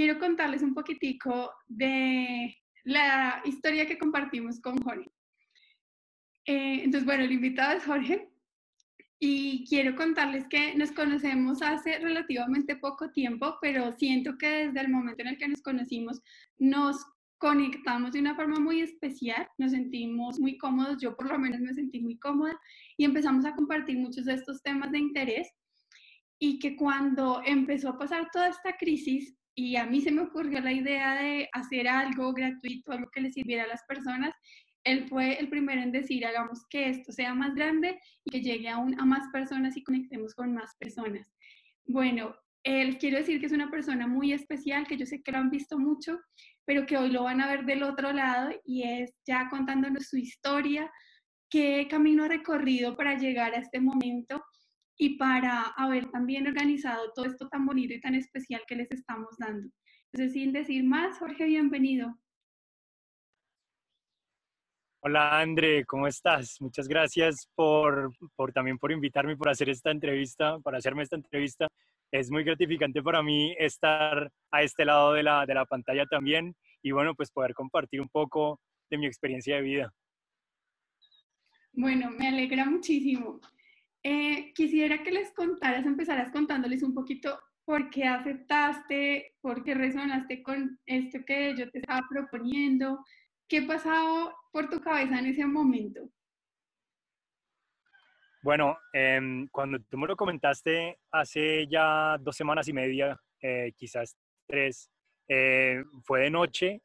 quiero contarles un poquitico de la historia que compartimos con Jorge. Eh, entonces, bueno, el invitado es Jorge y quiero contarles que nos conocemos hace relativamente poco tiempo, pero siento que desde el momento en el que nos conocimos nos conectamos de una forma muy especial, nos sentimos muy cómodos, yo por lo menos me sentí muy cómoda y empezamos a compartir muchos de estos temas de interés y que cuando empezó a pasar toda esta crisis y a mí se me ocurrió la idea de hacer algo gratuito, algo que le sirviera a las personas, él fue el primero en decir, hagamos que esto sea más grande y que llegue aún a más personas y conectemos con más personas. Bueno, él quiero decir que es una persona muy especial, que yo sé que lo han visto mucho, pero que hoy lo van a ver del otro lado y es ya contándonos su historia, qué camino ha recorrido para llegar a este momento y para haber también organizado todo esto tan bonito y tan especial que les estamos dando. Entonces, sin decir más, Jorge, bienvenido. Hola André, ¿cómo estás? Muchas gracias por, por, también por invitarme, por hacer esta entrevista, para hacerme esta entrevista. Es muy gratificante para mí estar a este lado de la, de la pantalla también y bueno, pues poder compartir un poco de mi experiencia de vida. Bueno, me alegra muchísimo. Eh, quisiera que les contaras, empezaras contándoles un poquito por qué aceptaste, por qué resonaste con esto que yo te estaba proponiendo, ¿Qué pasaba por tu cabeza en ese momento? Bueno, em, cuando tú me lo comentaste hace ya dos semanas y media, eh, quizás tres, eh, fue de noche.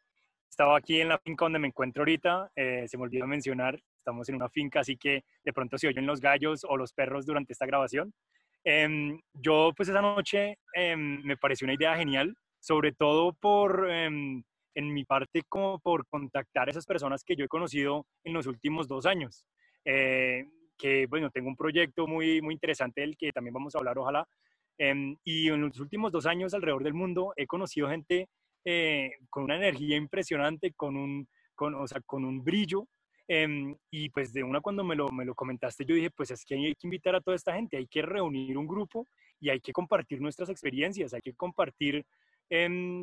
Estaba aquí en la finca donde me encuentro ahorita. Eh, se me olvidó mencionar, estamos en una finca, así que de pronto se oyen los gallos o los perros durante esta grabación. Em, yo, pues esa noche em, me pareció una idea genial, sobre todo por en mi parte como por contactar a esas personas que yo he conocido en los últimos dos años. Eh, que bueno, tengo un proyecto muy, muy interesante del que también vamos a hablar, ojalá. Y en los últimos dos años alrededor del mundo he conocido gente eh, con una energía impresionante, con un, con, o sea, con un brillo. Em, y pues de una cuando me lo, me lo comentaste, yo dije, pues es que hay que invitar a toda esta gente, hay que reunir un grupo y hay que compartir nuestras experiencias, hay que compartir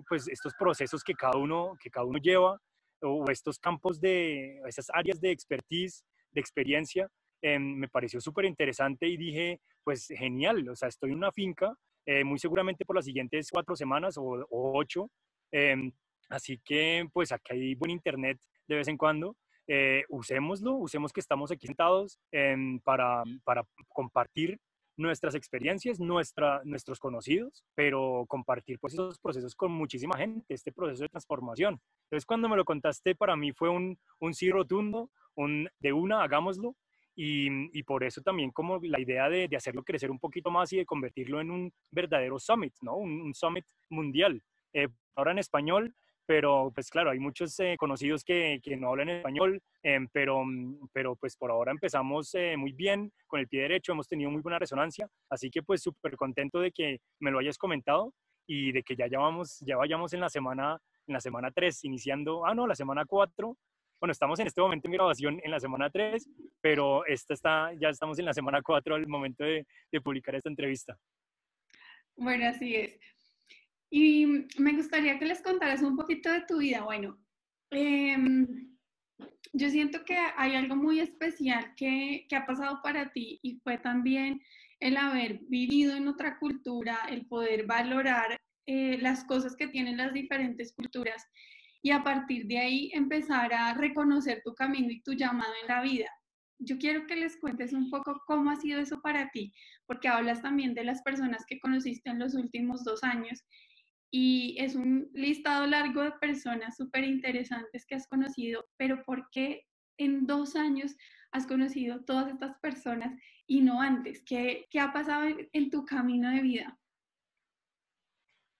pues estos procesos que cada uno, que cada uno lleva o estos campos de, esas áreas de expertise, de experiencia, em, me pareció súper interesante y dije, pues genial, o sea, estoy en una finca, eh, muy seguramente por las siguientes cuatro semanas o, ocho, em, así que pues aquí hay buen internet de vez en cuando, eh, usémoslo, usemos que estamos aquí sentados em, para, para compartir nuestras experiencias, nuestra, nuestros conocidos, pero compartir pues esos procesos con muchísima gente, este proceso de transformación. Entonces cuando me lo contaste para mí fue un, un sí rotundo, un de una, hagámoslo, y, y, por eso también como la idea de, de, hacerlo crecer un poquito más y de convertirlo en un verdadero summit, ¿no? Un, summit mundial. Eh, ahora en español, pero pues claro, hay muchos eh, conocidos que, que, no hablan español, em, pero, mm, pero pues por ahora empezamos eh, muy bien, con el pie derecho, hemos tenido muy buena resonancia, así que pues súper contento de que me lo hayas comentado y de que ya, vamos, ya vayamos en la semana en la semana 3, iniciando, ah no, la semana 4, bueno, estamos en este momento en grabación en la semana 3, pero esta está, ya estamos en la semana 4 al momento de, de publicar esta entrevista. Bueno, así es. Y me gustaría que les contaras un poquito de tu vida. Bueno, em, yo siento que hay algo muy especial que, que, ha pasado para ti y fue también el haber vivido en otra cultura, el poder valorar eh, las cosas que tienen las diferentes culturas y a partir de ahí empezar a reconocer tu camino y tu llamado en la vida. Yo quiero que les cuentes un poco cómo ha sido eso para ti, porque hablas también de las personas que conociste en los últimos dos años y es un listado largo de personas súper interesantes que has conocido, pero ¿por qué en dos años has conocido todas estas personas y no antes? ¿Qué, qué ha pasado en, tu camino de vida?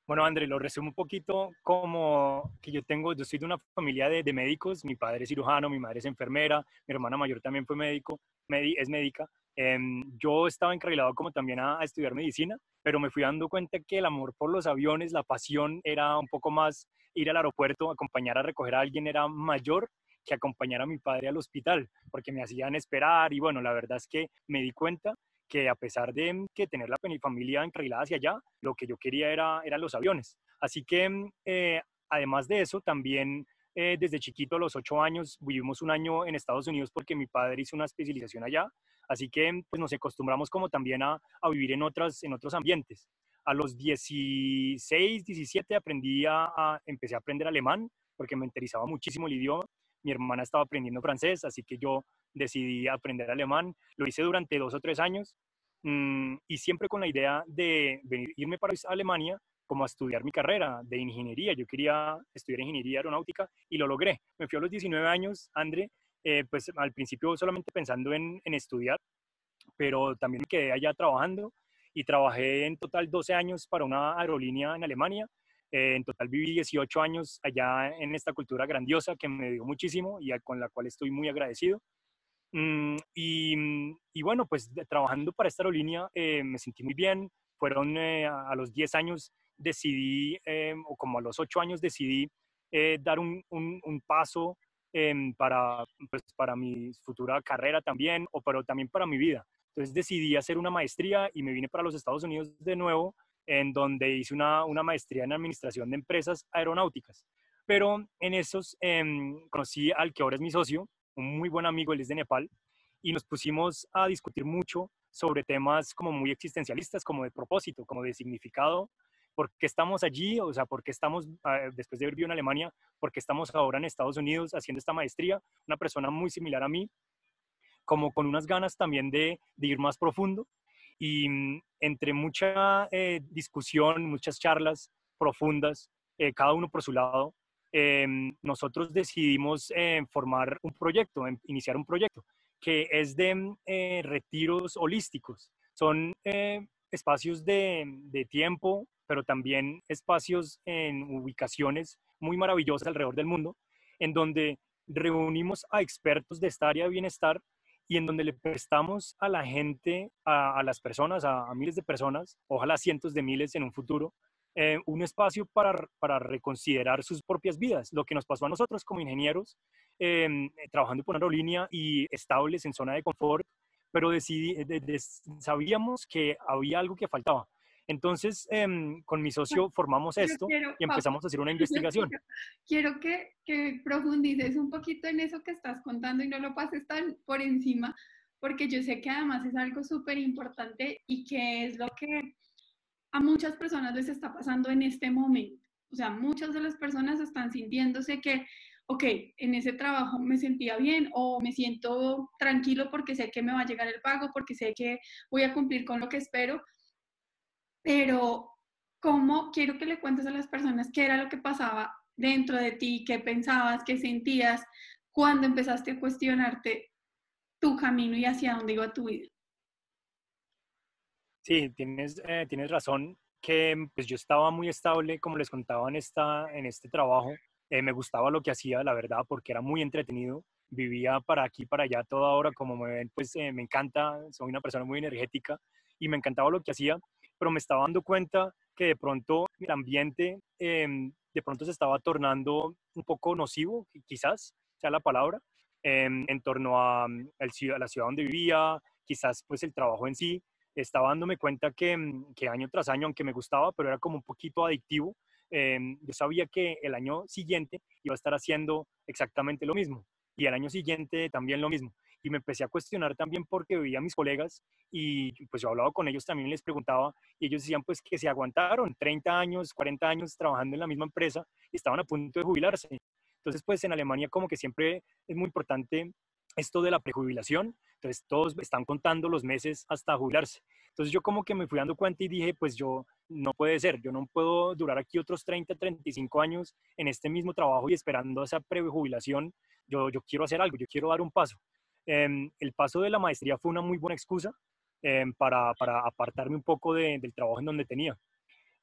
Bueno, André, lo resumo un poquito como que yo tengo, yo soy de una familia de, de médicos, mi padre es cirujano, mi madre es enfermera, mi hermana mayor también fue médico, es médica, Em, yo estaba encarrilado como también a, estudiar medicina, pero me fui dando cuenta que el amor por los aviones, la pasión era un poco más ir al aeropuerto, acompañar a recoger a alguien era mayor que acompañar a mi padre al hospital, porque me hacían esperar y bueno, la verdad es que me di cuenta que a pesar de que tener la familia encarrilada hacia allá, lo que yo quería era, eran los aviones. Así que eh, además de eso, también eh, desde chiquito, a los ocho años, vivimos un año en Estados Unidos porque mi padre hizo una especialización allá. Así que pues, nos acostumbramos como también a, vivir en, otras, en otros ambientes. A los 16, 17 aprendí a, empecé a aprender alemán porque me interesaba muchísimo el idioma. Mi hermana estaba aprendiendo francés, así que yo decidí aprender alemán. Lo hice durante dos o tres años mm, y siempre con la idea de venir, irme para Alemania como a estudiar mi carrera de ingeniería. Yo quería estudiar ingeniería aeronáutica y lo logré. Me fui a los 19 años, André, eh, pues al principio solamente pensando en, en estudiar, pero también quedé allá trabajando y trabajé en total 12 años para una aerolínea en Alemania. Eh, en total viví 18 años allá en esta cultura grandiosa que me dio muchísimo y con la cual estoy muy agradecido. Mm, y, bueno, pues trabajando para esta aerolínea eh, me sentí muy bien. Fueron eh, a, los 10 años decidí, o como a los 8 años decidí dar un, un, paso para, pues, para mi futura carrera también, o pero también para mi vida. Entonces decidí hacer una maestría y me vine para los Estados Unidos de nuevo, en donde hice una, una maestría en administración de empresas aeronáuticas. Pero en esos em, conocí al que ahora es mi socio, un muy buen amigo, él es de Nepal, y nos pusimos a discutir mucho sobre temas como muy existencialistas, como de propósito, como de significado, por qué estamos allí, o sea, por qué estamos, ah, después de haber vivido en Alemania, por qué estamos ahora en Estados Unidos haciendo esta maestría, una persona muy similar a mí, como con unas ganas también de, ir más profundo. Y mm, entre mucha eh, discusión, muchas charlas profundas, eh, cada uno por su lado, em, nosotros decidimos eh, formar un proyecto, em, iniciar un proyecto, que es de mm, retiros holísticos. Son espacios de, de tiempo, pero también espacios en ubicaciones muy maravillosas alrededor del mundo, en donde reunimos a expertos de esta área de bienestar y en donde le prestamos a la gente, a, las personas, a, miles de personas, ojalá cientos de miles en un futuro, eh, un espacio para, para, reconsiderar sus propias vidas, lo que nos pasó a nosotros como ingenieros, em, trabajando por una aerolínea y estables en zona de confort, pero decidí, sabíamos que había algo que faltaba. Entonces, em, con mi socio formamos esto y empezamos a hacer una investigación. Quiero, que, que, profundices un poquito en eso que estás contando y no lo pases tan por encima, porque yo sé que además es algo súper importante y que es lo que a muchas personas les está pasando en este momento. O sea, muchas de las personas están sintiéndose que, ok, en ese trabajo me sentía bien o me siento tranquilo porque sé que me va a llegar el pago, porque sé que voy a cumplir con lo que espero, pero ¿cómo quiero que le cuentes a las personas qué era lo que pasaba dentro de ti, qué pensabas, qué sentías cuando empezaste a cuestionarte tu camino y hacia dónde iba tu vida? Sí, tienes, eh, tienes razón que pues yo estaba muy estable, como les contaba en, esta, en este trabajo. Eh, me gustaba lo que hacía, la verdad, porque era muy entretenido. Vivía para aquí, para allá toda hora, como me ven, pues eh, me encanta, soy una persona muy energética y me encantaba lo que hacía pero me estaba dando cuenta que de pronto el ambiente em, de pronto se estaba tornando un poco nocivo, quizás sea la palabra, em, en torno a, mm, a, la ciudad donde vivía, quizás pues el trabajo en sí. Estaba dándome cuenta que, mm, que año tras año, aunque me gustaba, pero era como un poquito adictivo, em, yo sabía que el año siguiente iba a estar haciendo exactamente lo mismo y el año siguiente también lo mismo y me empecé a cuestionar también porque veía a mis colegas y pues yo hablaba con ellos también les preguntaba y ellos decían pues que se aguantaron 30 años, 40 años trabajando en la misma empresa y estaban a punto de jubilarse. Entonces pues en Alemania como que siempre es muy importante esto de la prejubilación, entonces todos están contando los meses hasta jubilarse. Entonces yo como que me fui dando cuenta y dije, pues yo no puede ser, yo no puedo durar aquí otros 30, 35 años en este mismo trabajo y esperando esa prejubilación, yo, yo quiero hacer algo, yo quiero dar un paso. Em, el paso de la maestría fue una muy buena excusa em, para, apartarme un poco del trabajo en donde tenía.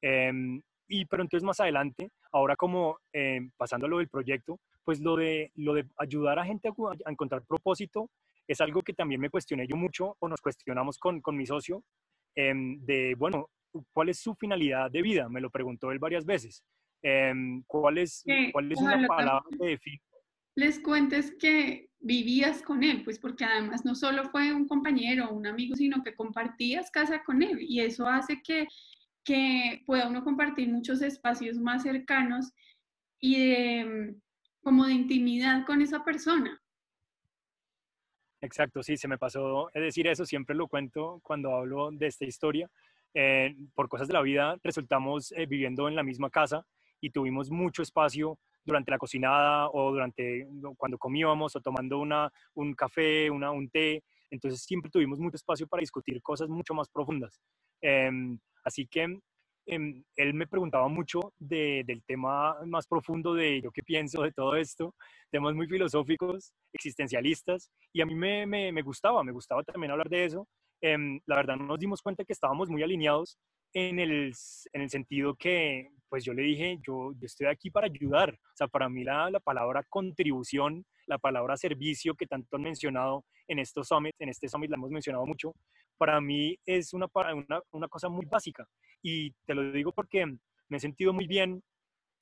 Em, y pero entonces más adelante, ahora como pasando a lo del proyecto, pues lo de, lo de ayudar a gente a, encontrar propósito es algo que también me cuestioné yo mucho o nos cuestionamos con, con mi socio de, bueno, ¿cuál es su finalidad de vida? Me lo preguntó él varias veces. ¿Cuál es, cuál es una palabra que define les cuentes que vivías con él, pues porque además no solo fue un compañero o un amigo, sino que compartías casa con él y eso hace que, que pueda uno compartir muchos espacios más cercanos y como de intimidad con esa persona. Exacto, sí, se me pasó es decir eso, siempre lo cuento cuando hablo de esta historia. Eh, por cosas de la vida resultamos eh, viviendo en la misma casa y tuvimos mucho espacio durante la cocinada o durante cuando comíamos o tomando una, un café, una, un té. Entonces siempre tuvimos mucho espacio para discutir cosas mucho más profundas. Em, así que em, él me preguntaba mucho del tema más profundo de yo qué pienso de todo esto, temas muy filosóficos, existencialistas, y a mí me, me, me gustaba, me gustaba también hablar de eso. Em, la verdad nos dimos cuenta que estábamos muy alineados en el, en el sentido que, pues yo le dije, yo, estoy aquí para ayudar. O sea, para mí la, la, palabra contribución, la palabra servicio que tanto han mencionado en estos summits, en este summit la hemos mencionado mucho, para mí es una, una, una cosa muy básica. Y te lo digo porque me he sentido muy bien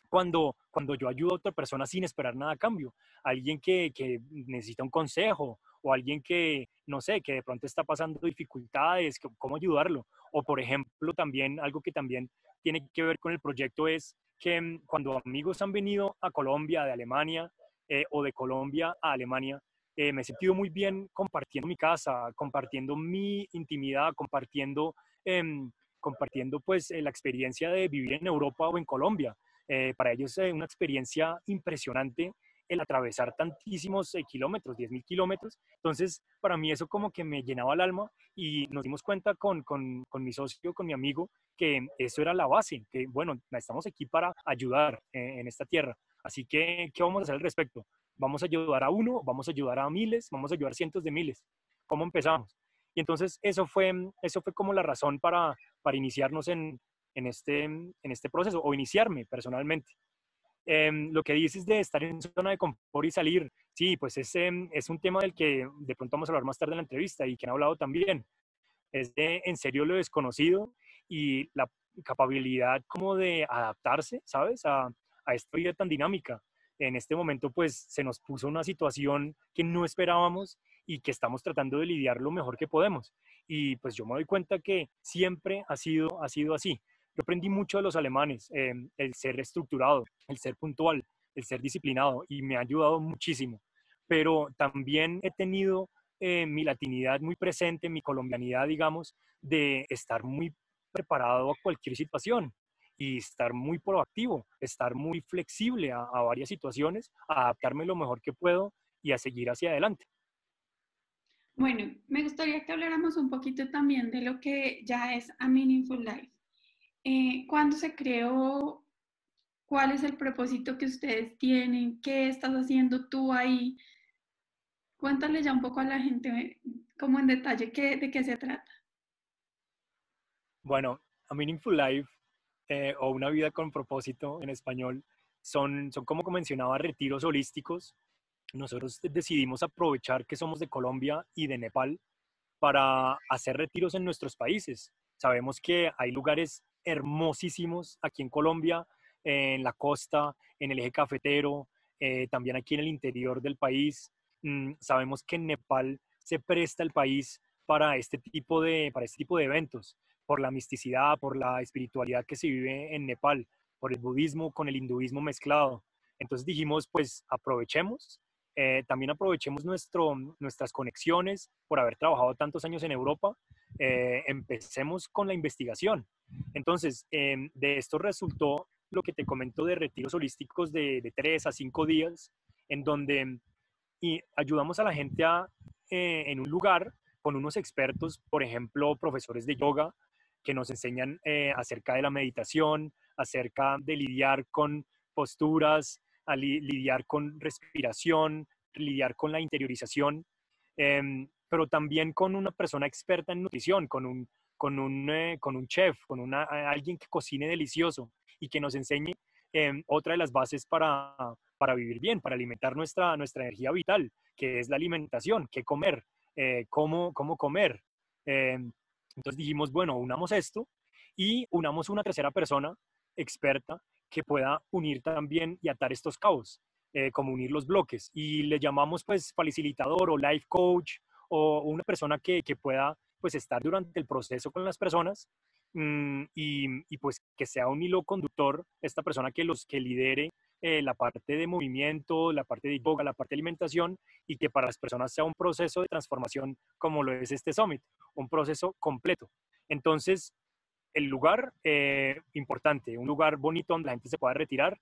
cuando, cuando yo ayudo a otra persona sin esperar nada a cambio. Alguien que, que necesita un consejo o alguien que, no sé, que de pronto está pasando dificultades, cómo ayudarlo. O por ejemplo, también algo que también tiene que ver con el proyecto es que mm, cuando amigos han venido a Colombia, de Alemania, eh, o de Colombia a Alemania, eh, me he sentido muy bien compartiendo mi casa, compartiendo mi intimidad, compartiendo, em, compartiendo pues eh, la experiencia de vivir en Europa o en Colombia. para ellos es una experiencia impresionante el atravesar tantísimos eh, kilómetros, 10.000 kilómetros. Entonces, para mí eso como que me llenaba el alma y nos dimos cuenta con, con, mi socio, con mi amigo, que eso era la base, que bueno, estamos aquí para ayudar en, en esta tierra. Así que, ¿qué vamos a hacer al respecto? ¿Vamos a ayudar a uno? ¿Vamos a ayudar a miles? ¿Vamos a ayudar a cientos de miles? ¿Cómo empezamos? Y entonces eso fue, eso fue como la razón para, para iniciarnos en, en, este, en este proceso o iniciarme personalmente. Em, lo que dices de estar en zona de confort y salir, sí, pues es, em, es un tema del que de pronto vamos a hablar más tarde en la entrevista y que han hablado también. Es de en serio lo desconocido y la capacidad como de adaptarse, ¿sabes? A, a esta vida tan dinámica. En este momento, pues se nos puso una situación que no esperábamos y que estamos tratando de lidiar lo mejor que podemos. Y pues yo me doy cuenta que siempre ha sido, ha sido así. Yo aprendí mucho de los alemanes, eh, el ser estructurado, el ser puntual, el ser disciplinado y me ha ayudado muchísimo. Pero también he tenido eh, mi latinidad muy presente, mi colombianidad, digamos, de estar muy preparado a cualquier situación y estar muy proactivo, estar muy flexible a, a varias situaciones, adaptarme lo mejor que puedo y a seguir hacia adelante. Bueno, me gustaría que habláramos un poquito también de lo que ya es A Meaningful Life. Eh, ¿Cuándo se creó? ¿Cuál es el propósito que ustedes tienen? ¿Qué estás haciendo tú ahí? Cuéntale ya un poco a la gente, como en detalle, qué, de qué se trata. Bueno, A Meaningful Life eh, o Una vida con propósito en español son, son como mencionaba, retiros holísticos. Nosotros decidimos aprovechar que somos de Colombia y de Nepal para hacer retiros en nuestros países. Sabemos que hay lugares hermosísimos aquí en Colombia, en la costa, en el eje cafetero, eh, también aquí en el interior del país. Mm, sabemos que en Nepal se presta el país para este, tipo de, para este tipo de eventos, por la misticidad, por la espiritualidad que se vive en Nepal, por el budismo con el hinduismo mezclado. Entonces dijimos, pues aprovechemos, eh, también aprovechemos nuestro, nuestras conexiones por haber trabajado tantos años en Europa, eh, empecemos con la investigación. Entonces, em, de esto resultó lo que te comento de retiros holísticos de, tres a cinco días, en donde y ayudamos a la gente a, eh, en un lugar con unos expertos, por ejemplo, profesores de yoga, que nos enseñan eh, acerca de la meditación, acerca de lidiar con posturas, a lidiar con respiración, lidiar con la interiorización, em, pero también con una persona experta en nutrición, con un con un, eh, con un chef, con una, alguien que cocine delicioso y que nos enseñe em, otra de las bases para, para, vivir bien, para alimentar nuestra, nuestra energía vital, que es la alimentación, qué comer, eh, cómo, cómo comer. Em, entonces dijimos, bueno, unamos esto y unamos una tercera persona experta que pueda unir también y atar estos cabos. eh, como unir los bloques. Y le llamamos pues facilitador o life coach o una persona que, que pueda pues estar durante el proceso con las personas mm, y, y, pues que sea un hilo conductor, esta persona que los que lidere eh, la parte de movimiento, la parte de yoga, la parte de alimentación y que para las personas sea un proceso de transformación como lo es este summit, un proceso completo. Entonces, el lugar eh, importante, un lugar bonito donde la gente se pueda retirar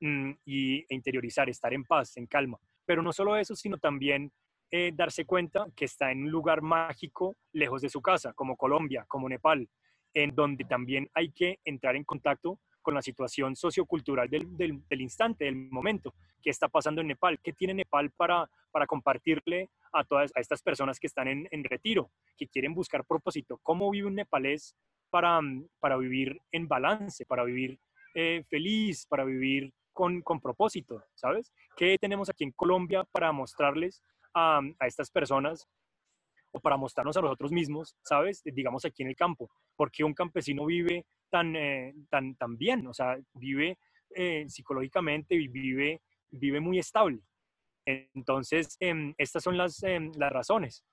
mm, y, e interiorizar, estar en paz, en calma. Pero no solo eso, sino también eh, darse cuenta que está en un lugar mágico lejos de su casa, como Colombia, como Nepal, en donde también hay que entrar en contacto con la situación sociocultural del, del, instante, del momento, qué está pasando en Nepal, qué tiene Nepal para, para compartirle a todas a estas personas que están en, en retiro, que quieren buscar propósito, cómo vive un nepalés para, para vivir en balance, para vivir eh, feliz, para vivir con, con, propósito, ¿sabes? ¿Qué tenemos aquí en Colombia para mostrarles a, estas personas o para mostrarnos a nosotros mismos, ¿sabes? Digamos aquí en el campo, porque un campesino vive tan, eh, tan, tan bien, o sea, vive eh, psicológicamente vive, vive muy estable. Entonces, em, estas son las, em, las razones.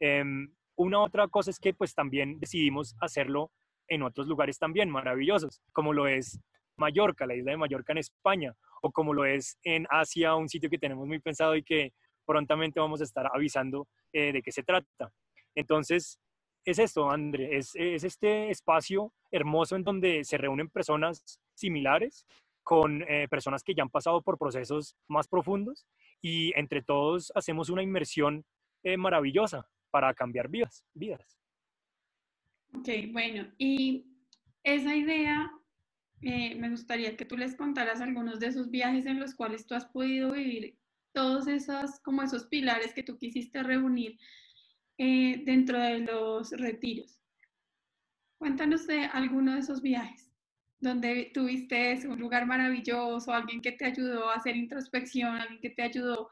Em, una otra cosa es que pues también decidimos hacerlo en otros lugares también maravillosos, como lo es Mallorca, la isla de Mallorca en España, o como lo es en Asia, un sitio que tenemos muy pensado y que prontamente vamos a estar avisando eh, de qué se trata. Entonces, es esto, André, es, este espacio hermoso en donde se reúnen personas similares con eh, personas que ya han pasado por procesos más profundos y entre todos hacemos una inmersión eh, maravillosa para cambiar vidas, vidas. Ok, bueno, y esa idea, eh, me gustaría que tú les contaras algunos de esos viajes en los cuales tú has podido vivir todos esos, como esos pilares que tú quisiste reunir eh, dentro de los retiros. Cuéntanos de alguno de esos viajes donde tuviste un lugar maravilloso, alguien que te ayudó a hacer introspección, alguien que te ayudó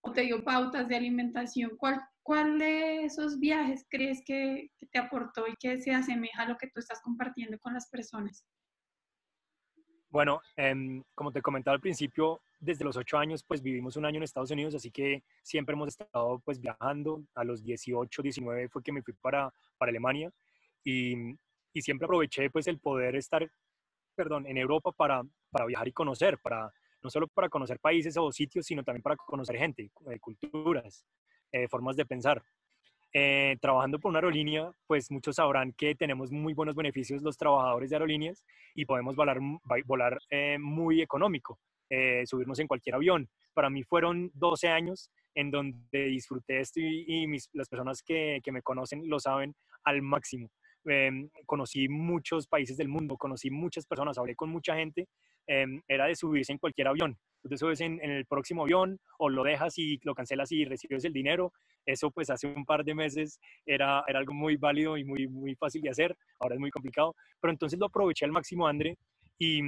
o te dio pautas de alimentación. ¿Cuál, cuál de esos viajes crees que, que te aportó y que se asemeja a lo que tú estás compartiendo con las personas? Bueno, em, como te comentaba al principio, desde los ocho años, pues vivimos un año en Estados Unidos, así que siempre hemos estado pues viajando. A los 18, 19 fue que me fui para, para Alemania y, y siempre aproveché pues el poder estar, perdón, en Europa para, para viajar y conocer, para no solo para conocer países o sitios, sino también para conocer gente, eh, culturas, eh, formas de pensar. Eh, trabajando por una aerolínea, pues muchos sabrán que tenemos muy buenos beneficios los trabajadores de aerolíneas y podemos volar, volar eh, muy económico, eh, subirnos en cualquier avión. Para mí fueron 12 años en donde disfruté esto y, mis, las personas que, que, me conocen lo saben al máximo. Em, conocí muchos países del mundo, conocí muchas personas, hablé con mucha gente, em, era de subirse en cualquier avión. Te subes en, en, el próximo avión o lo dejas y lo cancelas y recibes el dinero. Eso pues hace un par de meses era, era algo muy válido y muy, muy fácil de hacer, ahora es muy complicado, pero entonces lo aproveché al máximo, André, y,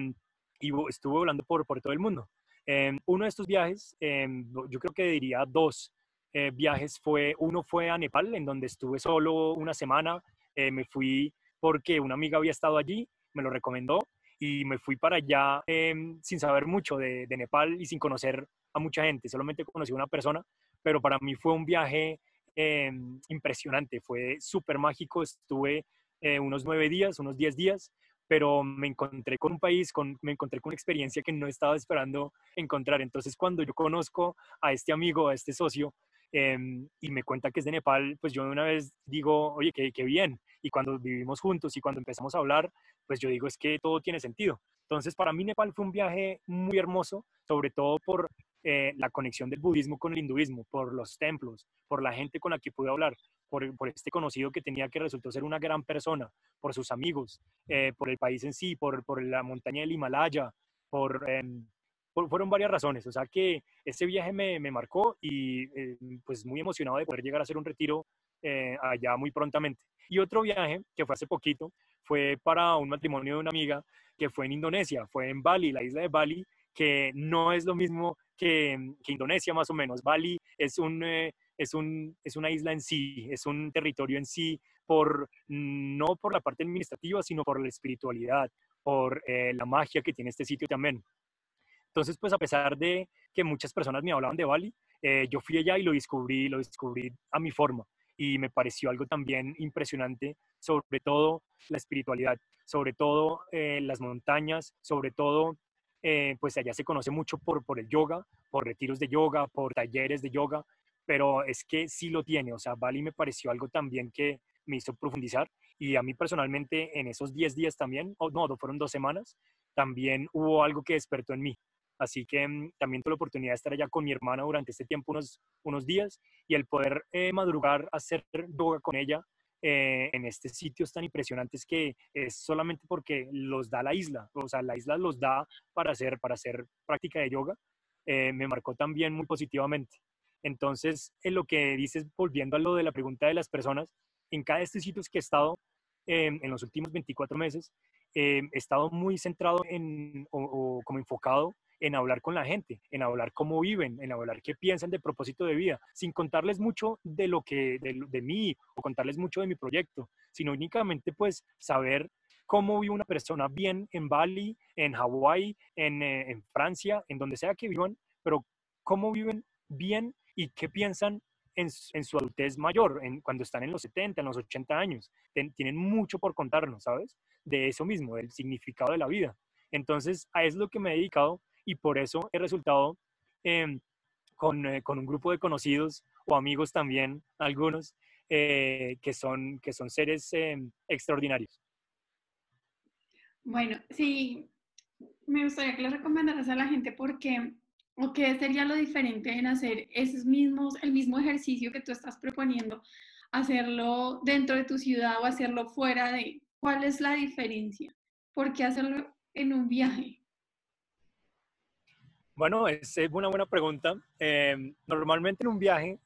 y estuve volando por, por todo el mundo. Em, uno de estos viajes, yo creo que diría dos eh, viajes, fue, uno fue a Nepal, en donde estuve solo una semana, eh, me fui porque una amiga había estado allí, me lo recomendó y me fui para allá em, sin saber mucho de, de, Nepal y sin conocer a mucha gente, solamente conocí a una persona, pero para mí fue un viaje impresionante, fue súper mágico, estuve eh, unos nueve días, unos diez días, pero me encontré con un país, con, me encontré con una experiencia que no estaba esperando encontrar. Entonces, cuando yo conozco a este amigo, a este socio, Em, y me cuenta que es de Nepal, pues yo una vez digo, oye, qué, qué bien. Y cuando vivimos juntos y cuando empezamos a hablar, pues yo digo, es que todo tiene sentido. Entonces, para mí Nepal fue un viaje muy hermoso, sobre todo por eh, la conexión del budismo con el hinduismo, por los templos, por la gente con la que pude hablar, por, por este conocido que tenía que resultó ser una gran persona, por sus amigos, eh, por el país en sí, por, por la montaña del Himalaya, por, em, fueron varias razones. O sea que ese viaje me, me marcó y eh, pues muy emocionado de poder llegar a hacer un retiro eh, allá muy prontamente. Y otro viaje que fue hace poquito fue para un matrimonio de una amiga que fue en Indonesia, fue en Bali, la isla de Bali, que no es lo mismo que, que Indonesia más o menos. Bali es, un, eh, es, un, es una isla en sí, es un territorio en sí, por, no por la parte administrativa, sino por la espiritualidad, por la magia que tiene este sitio también. Entonces, pues a pesar de que muchas personas me hablaban de Bali, eh, yo fui allá y lo descubrí, lo descubrí a mi forma y me pareció algo también impresionante, sobre todo la espiritualidad, sobre todo eh, las montañas, sobre todo, eh, pues allá se conoce mucho por, por el yoga, por retiros de yoga, por talleres de yoga, pero es que sí lo tiene, o sea, Bali me pareció algo también que me hizo profundizar y a mí personalmente en esos 10 días también, o no, fueron dos semanas, también hubo algo que despertó en mí. Así que mm, también tuve la oportunidad de estar allá con mi hermana durante este tiempo, unos, unos días, y el poder eh, madrugar, hacer yoga con ella eh, en este sitios tan impresionantes que es solamente porque los da la isla, o sea, la isla los da para hacer, para hacer práctica de yoga, eh, me marcó también muy positivamente. Entonces, en lo que dices, volviendo a lo de la pregunta de las personas, en cada de estos sitios que he estado em, en los últimos 24 meses, em, he estado muy centrado en, o como enfocado en hablar con la gente, en hablar cómo viven, en hablar qué piensan de propósito de vida, sin contarles mucho de lo que, de, mí o contarles mucho de mi proyecto, sino únicamente pues saber cómo vive una persona bien en Bali, en Hawái, en, eh, en Francia, en donde sea que vivan, pero cómo viven bien y qué piensan en, en, su adultez mayor, en, cuando están en los 70, en los 80 años. tienen mucho por contarnos, ¿sabes? De eso mismo, del significado de la vida. Entonces, a eso es lo que me he dedicado y por eso he resultado em, con, eh, con, un grupo de conocidos o amigos también, algunos, eh, que, son, que son seres em, extraordinarios. Bueno, sí, me gustaría que le recomendaras a la gente porque, o qué sería lo diferente en hacer esos mismos, el mismo ejercicio que tú estás proponiendo, hacerlo dentro de tu ciudad o hacerlo fuera de, ¿cuál es la diferencia? ¿Por qué hacerlo en un viaje? Bueno, es una buena pregunta. Em, normalmente en un viaje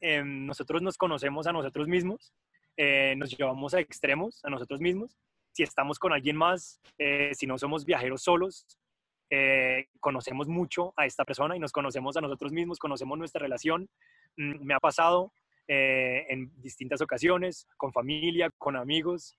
em, nosotros nos conocemos a nosotros mismos, eh, nos llevamos a extremos a nosotros mismos. Si estamos con alguien más, eh, si no somos viajeros solos, eh, conocemos mucho a esta persona y nos conocemos a nosotros mismos, conocemos nuestra relación. Mm, me ha pasado en distintas ocasiones, con familia, con amigos.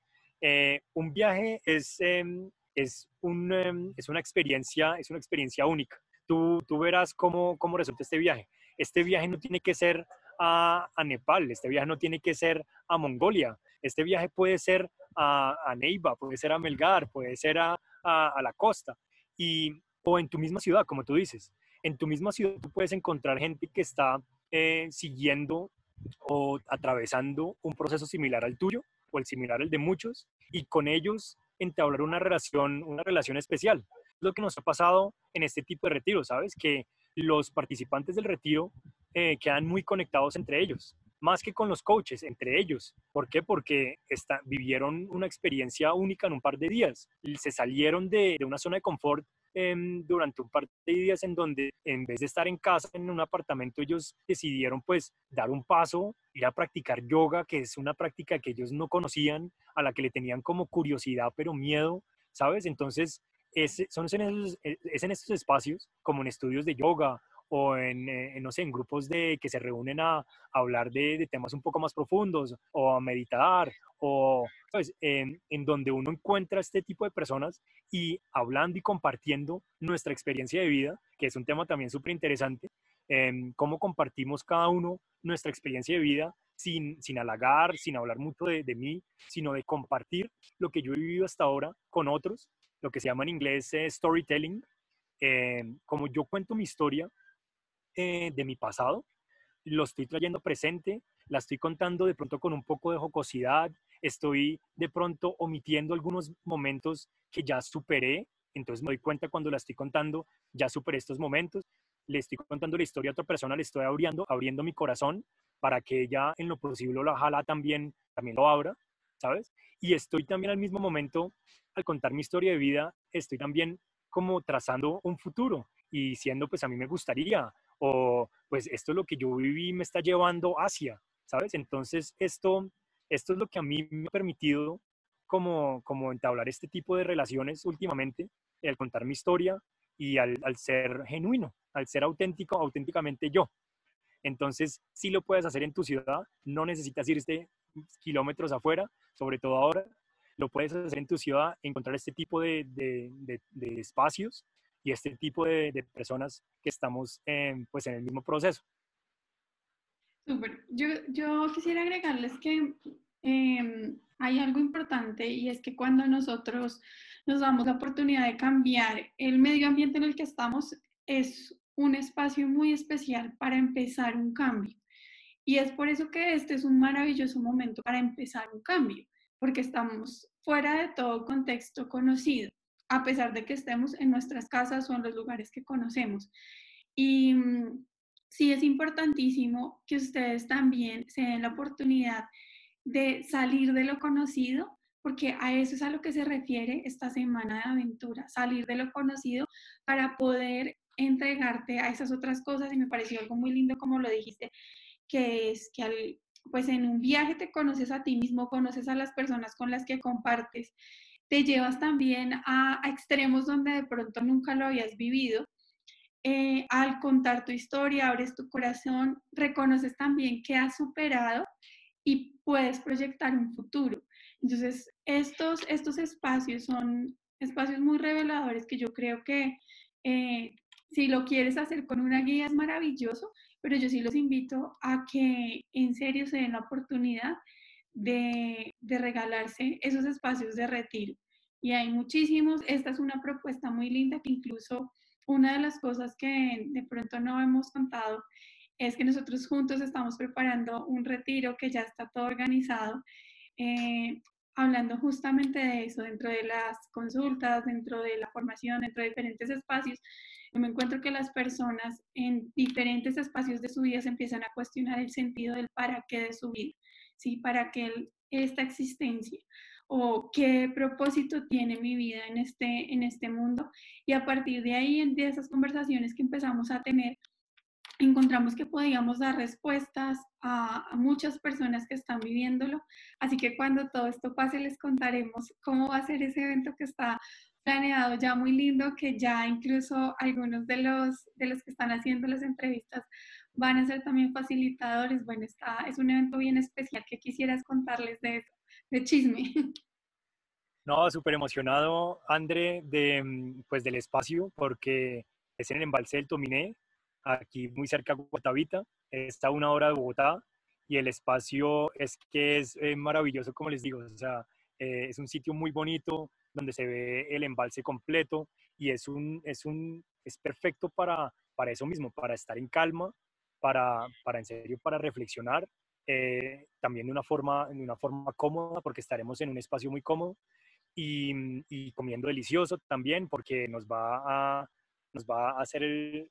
un viaje es, em, es, un, es, una experiencia, es una experiencia única tú, tú verás cómo, cómo resulta este viaje. Este viaje no tiene que ser a, a, Nepal, este viaje no tiene que ser a Mongolia, este viaje puede ser a, a Neiva, puede ser a Melgar, puede ser a, a, la costa, y, o en tu misma ciudad, como tú dices. En tu misma ciudad tú puedes encontrar gente que está eh, siguiendo o atravesando un proceso similar al tuyo o el similar al de muchos, y con ellos entablar una relación, una relación especial lo que nos ha pasado en este tipo de retiros, ¿sabes? Que los participantes del retiro eh, quedan muy conectados entre ellos, más que con los coaches, entre ellos. ¿Por qué? Porque vivieron una experiencia única en un par de días. Se salieron de, una zona de confort em, durante un par de días en donde en vez de estar en casa, en un apartamento, ellos decidieron pues dar un paso, ir a practicar yoga, que es una práctica que ellos no conocían, a la que le tenían como curiosidad, pero miedo, ¿sabes? Entonces es, son en e, en estos espacios, como en estudios de yoga o en, eh, no sé, en grupos de, que se reúnen a, hablar de, temas un poco más profundos o a meditar o pues, en, donde uno encuentra este tipo de personas y hablando y compartiendo nuestra experiencia de vida, que es un tema también súper interesante, em, cómo compartimos cada uno nuestra experiencia de vida sin, sin halagar, sin hablar mucho de mí, sino de compartir lo que yo he vivido hasta ahora con otros lo que se llama en inglés eh, storytelling. Eh, como yo cuento mi historia eh, de mi pasado, lo estoy trayendo presente, la estoy contando de pronto con un poco de jocosidad, estoy de pronto omitiendo algunos momentos que ya superé, entonces me doy cuenta cuando la estoy contando, ya superé estos momentos, le estoy contando la historia a otra persona, le estoy abriendo, abriendo mi corazón para que ella en lo posible la jala también, también lo abra, ¿sabes? Y estoy también al mismo momento al contar mi historia de vida, estoy también como trazando un futuro y diciendo, pues a mí me gustaría, o pues esto es lo que yo viví me está llevando hacia, ¿sabes? Entonces, esto, esto es lo que a mí me ha permitido como, como entablar este tipo de relaciones últimamente, al contar mi historia y al, al ser genuino, al ser auténtico, auténticamente yo. Entonces, sí lo puedes hacer en tu ciudad, no necesitas irte kilómetros afuera, sobre todo ahora, lo puedes hacer en tu ciudad, encontrar este tipo de, de, espacios y este tipo de, personas que estamos pues en el mismo proceso. Súper. Yo, yo quisiera agregarles que em, hay algo importante y es que cuando nosotros nos damos la oportunidad de cambiar el medio ambiente en el que estamos, es un espacio muy especial para empezar un cambio. Y es por eso que este es un maravilloso momento para empezar un cambio, porque estamos fuera de todo contexto conocido, a pesar de que estemos en nuestras casas o en los lugares que conocemos. Y mm, sí es importantísimo que ustedes también se den la oportunidad de salir de lo conocido, porque a eso es a lo que se refiere esta semana de aventura, salir de lo conocido para poder entregarte a esas otras cosas y me pareció algo muy lindo como lo dijiste, que es que al, pues en un viaje te conoces a ti mismo, conoces a las personas con las que compartes, te llevas también a, extremos donde de pronto nunca lo habías vivido. Eh, al contar tu historia, abres tu corazón, reconoces también que has superado y puedes proyectar un futuro. Entonces, estos, estos espacios son espacios muy reveladores que yo creo que eh, si lo quieres hacer con una guía es maravilloso, pero yo sí los invito a que en serio se den la oportunidad de, de regalarse esos espacios de retiro. Y hay muchísimos, esta es una propuesta muy linda que incluso una de las cosas que de pronto no hemos contado es que nosotros juntos estamos preparando un retiro que ya está todo organizado, eh, hablando justamente de eso, dentro de las consultas, dentro de la formación, dentro de diferentes espacios, yo me encuentro que las personas en diferentes espacios de su vida se empiezan a cuestionar el sentido del para qué de su vida, ¿sí? ¿Para qué esta existencia? ¿O qué propósito tiene mi vida en este, en este mundo? Y a partir de ahí, de esas conversaciones que empezamos a tener, encontramos que podíamos dar respuestas a, a, muchas personas que están viviéndolo. Así que cuando todo esto pase, les contaremos cómo va a ser ese evento que está planeado ya muy lindo que ya incluso algunos de los, de los que están haciendo las entrevistas van a ser también facilitadores. Bueno, está, es un evento bien especial que quisieras contarles de eso, de chisme. No, súper emocionado, André, de, mm, pues, del espacio, porque es en el embalse del Tominé, aquí muy cerca de Guatavita, está a una hora de Bogotá, y el espacio es que es eh, maravilloso, como les digo, o sea, eh, es un sitio muy bonito, donde se ve el embalse completo y es, un, es, un, es perfecto para, para eso mismo, para estar en calma, para, para en serio, para reflexionar, eh, también de una, forma, de una forma cómoda, porque estaremos en un espacio muy cómodo y, y comiendo delicioso también, porque nos va a, nos va a hacer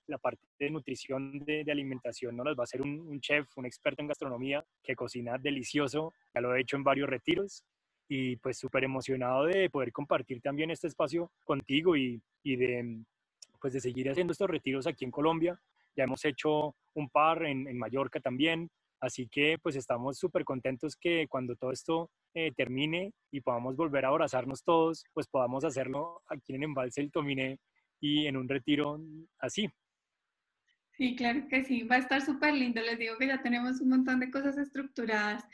la parte de nutrición, de, alimentación, ¿no? Nos va a hacer un, chef, un experto en gastronomía que cocina delicioso, ya lo he hecho en varios retiros y pues súper emocionado de poder compartir también este espacio contigo y, y, de, pues de seguir haciendo estos retiros aquí en Colombia. Ya hemos hecho un par en, en Mallorca también, así que pues estamos súper contentos que cuando todo esto eh, termine y podamos volver a abrazarnos todos, pues podamos hacerlo aquí en Embalse el Tominé y en un retiro así. Sí, claro que sí, va a estar súper lindo. Les digo que ya tenemos un montón de cosas estructuradas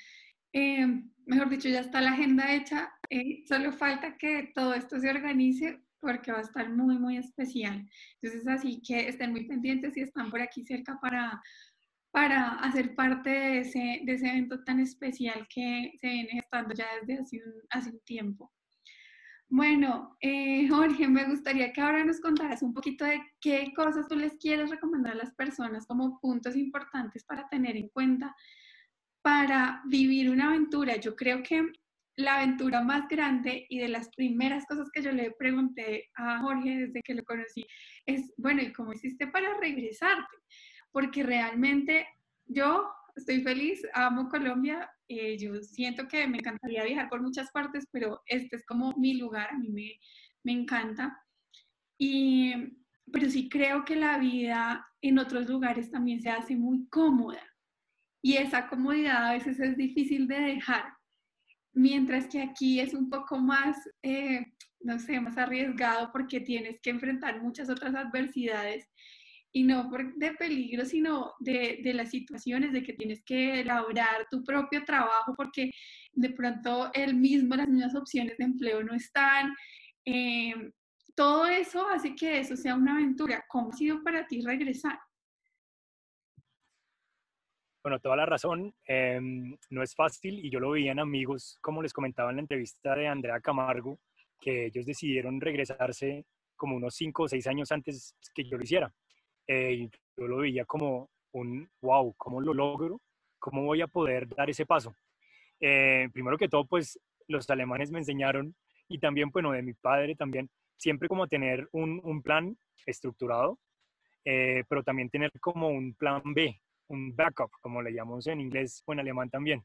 eh, mejor dicho, ya está la agenda hecha, eh, solo falta que todo esto se organice porque va a estar muy, muy especial. Entonces, así que estén muy pendientes y están por aquí cerca para, para hacer parte de ese, de ese evento tan especial que se viene estando ya desde hace un, hace un tiempo. Bueno, eh, Jorge, me gustaría que ahora nos contaras un poquito de qué cosas tú les quieres recomendar a las personas como puntos importantes para tener en cuenta para vivir una aventura. Yo creo que la aventura más grande y de las primeras cosas que yo le pregunté a Jorge desde que lo conocí es, bueno, ¿y cómo hiciste para regresarte? Porque realmente yo estoy feliz, amo Colombia, eh, yo siento que me encantaría viajar por muchas partes, pero este es como mi lugar, a mí me, me encanta. Y, pero sí creo que la vida en otros lugares también se hace muy cómoda y esa comodidad a veces es difícil de dejar, mientras que aquí es un poco más, eh, no sé, más arriesgado porque tienes que enfrentar muchas otras adversidades y no de peligro, sino de, de, las situaciones de que tienes que elaborar tu propio trabajo porque de pronto el mismo, las mismas opciones de empleo no están. Eh, todo eso hace que eso sea una aventura. ¿Cómo ha sido para ti regresar? Bueno, toda la razón. Em, no es fácil y yo lo veía en amigos, como les comentaba en la entrevista de Andrea Camargo, que ellos decidieron regresarse como unos cinco o seis años antes que yo lo hiciera. Eh, y yo lo veía como un, wow, ¿cómo lo logro? ¿Cómo voy a poder dar ese paso? Eh, primero que todo, pues los alemanes me enseñaron y también, bueno, de mi padre también, siempre como tener un, un plan estructurado, eh, pero también tener como un plan B, un backup, como le llamamos en inglés o en alemán también.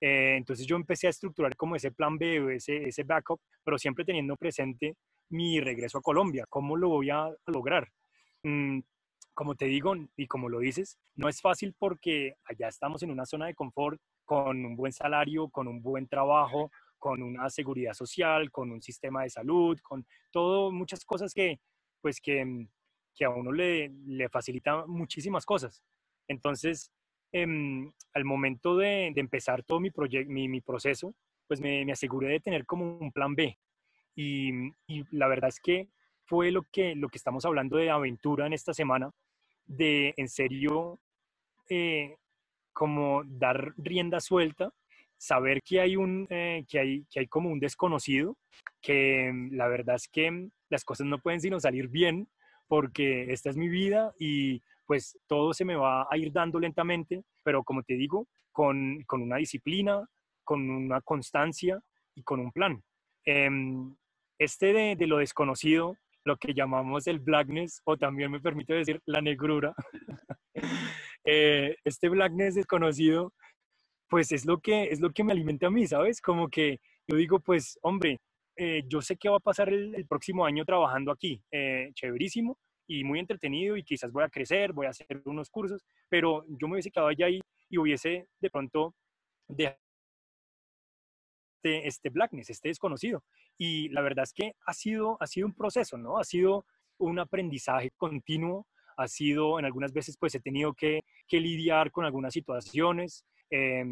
Eh, entonces yo empecé a estructurar como ese plan B o ese, backup, pero siempre teniendo presente mi regreso a Colombia, cómo lo voy a lograr. Mm, como te digo y como lo dices, no es fácil porque allá estamos en una zona de confort con un buen salario, con un buen trabajo, con una seguridad social, con un sistema de salud, con todo, muchas cosas que, pues que, que a uno le, le facilita muchísimas cosas. Entonces, em, al momento de, empezar todo mi, mi, mi proceso, pues me, aseguré de tener como un plan B. Y, la verdad es que fue lo que, lo que estamos hablando de aventura en esta semana, de en serio eh, como dar rienda suelta, saber que hay, un, eh, que, hay, que hay como un desconocido, que la verdad es que las cosas no pueden sino salir bien, porque esta es mi vida y pues todo se me va a ir dando lentamente, pero como te digo, con, con una disciplina, con una constancia y con un plan. Em, este de, lo desconocido, lo que llamamos el blackness, o también me permite decir la negrura, eh, este blackness desconocido, pues es lo, que, es lo que me alimenta a mí, ¿sabes? Como que yo digo, pues, hombre, eh, yo sé qué va a pasar el, el próximo año trabajando aquí, eh, chéverísimo, y muy entretenido y quizás voy a crecer, voy a hacer unos cursos, pero yo me hubiese quedado allá y, y hubiese de pronto dejado este, este blackness, este desconocido. Y la verdad es que ha sido, ha sido un proceso, ¿no? Ha sido un aprendizaje continuo, ha sido, en algunas veces pues he tenido que, que lidiar con algunas situaciones, eh,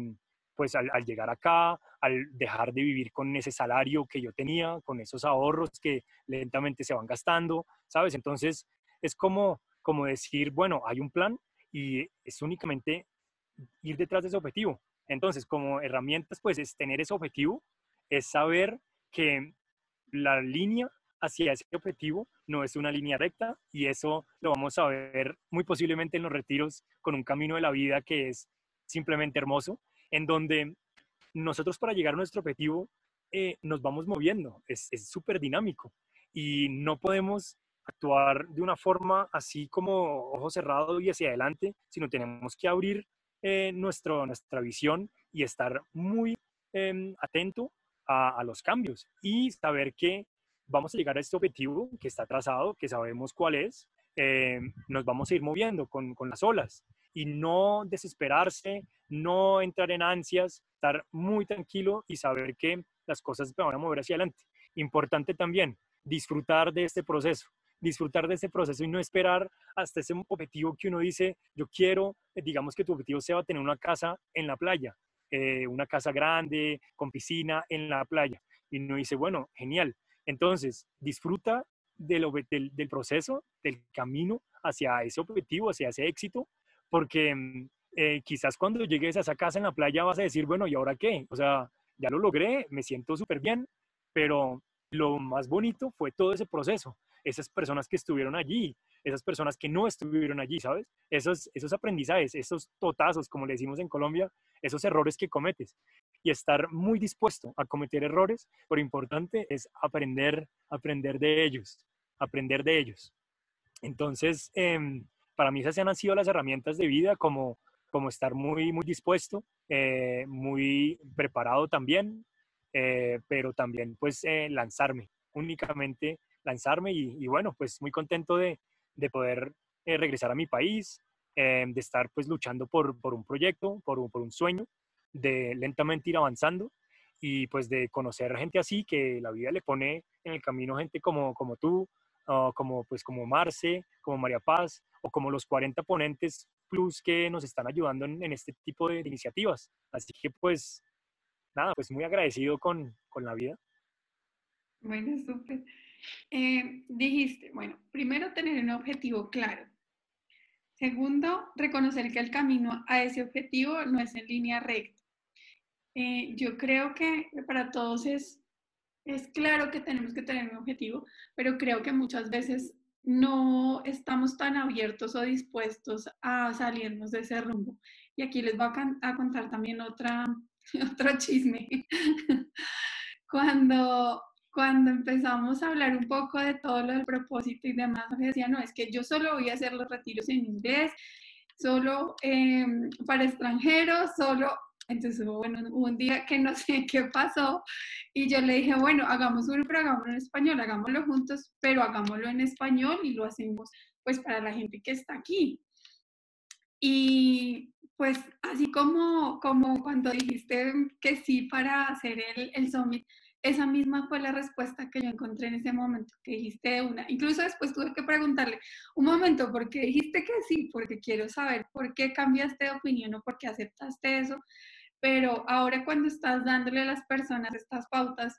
pues al, al, llegar acá, al dejar de vivir con ese salario que yo tenía, con esos ahorros que lentamente se van gastando, ¿sabes? Entonces es como, como decir, bueno, hay un plan y es únicamente ir detrás de ese objetivo. Entonces, como herramientas, pues es tener ese objetivo, es saber que la línea hacia ese objetivo no es una línea recta y eso lo vamos a ver muy posiblemente en los retiros con un camino de la vida que es simplemente hermoso, en donde nosotros para llegar a nuestro objetivo eh, nos vamos moviendo, es súper dinámico y no podemos actuar de una forma así como ojo cerrado y hacia adelante, sino tenemos que abrir eh, nuestro, nuestra visión y estar muy eh, atento a, a, los cambios y saber que vamos a llegar a este objetivo que está trazado, que sabemos cuál es, eh, nos vamos a ir moviendo con, con las olas y no desesperarse, no entrar en ansias, estar muy tranquilo y saber que las cosas van a mover hacia adelante. Importante también disfrutar de este proceso, disfrutar de ese proceso y no esperar hasta ese objetivo que uno dice, yo quiero, eh, digamos que tu objetivo sea tener una casa en la playa, eh, una casa grande, con piscina en la playa. Y uno dice, bueno, genial. Entonces, disfruta del, proceso, del camino hacia ese objetivo, hacia ese éxito, porque mm, eh, quizás cuando llegues a esa casa en la playa vas a decir, bueno, ¿y ahora qué? O sea, ya lo logré, me siento súper bien, pero lo más bonito fue todo ese proceso esas personas que estuvieron allí, esas personas que no estuvieron allí, ¿sabes? Esos, esos aprendizajes, esos totazos, como le decimos en Colombia, esos errores que cometes. Y estar muy dispuesto a cometer errores, pero importante es aprender, aprender de ellos, aprender de ellos. Entonces, em, para mí esas han sido las herramientas de vida, como, como estar muy, muy dispuesto, eh, muy preparado también, eh, pero también pues eh, lanzarme únicamente lanzarme y, bueno, pues muy contento de, de poder eh, regresar a mi país, eh, de estar pues luchando por, por un proyecto, por un, por un, sueño, de lentamente ir avanzando y pues de conocer gente así que la vida le pone en el camino gente como, como tú, como pues como Marce, como María Paz o como los 40 ponentes plus que nos están ayudando en, en este tipo de iniciativas. Así que pues nada, pues muy agradecido con, con la vida. Bueno, súper. Eh, dijiste, bueno, primero tener un objetivo claro. Segundo, reconocer que el camino a ese objetivo no es en línea recta. Eh, yo creo que para todos es, es claro que tenemos que tener un objetivo, pero creo que muchas veces no estamos tan abiertos o dispuestos a salirnos de ese rumbo. Y aquí les voy a, a contar también otra, otro chisme. Cuando cuando empezamos a hablar un poco de todo lo del propósito y demás, me decía, no, es que yo solo voy a hacer los retiros en inglés, solo em, para extranjeros, solo... Entonces, bueno, un día que no sé qué pasó y yo le dije, bueno, hagamos uno, pero hagámoslo en español, hagámoslo juntos, pero hagámoslo en español y lo hacemos pues para la gente que está aquí. Y pues así como, como cuando dijiste que sí para hacer el, el summit, esa misma fue la respuesta que yo encontré en ese momento, que dijiste una. Incluso después tuve que preguntarle, un momento, ¿por qué dijiste que sí? Porque quiero saber por qué cambiaste de opinión o por qué aceptaste eso. Pero ahora cuando estás dándole a las personas estas pautas,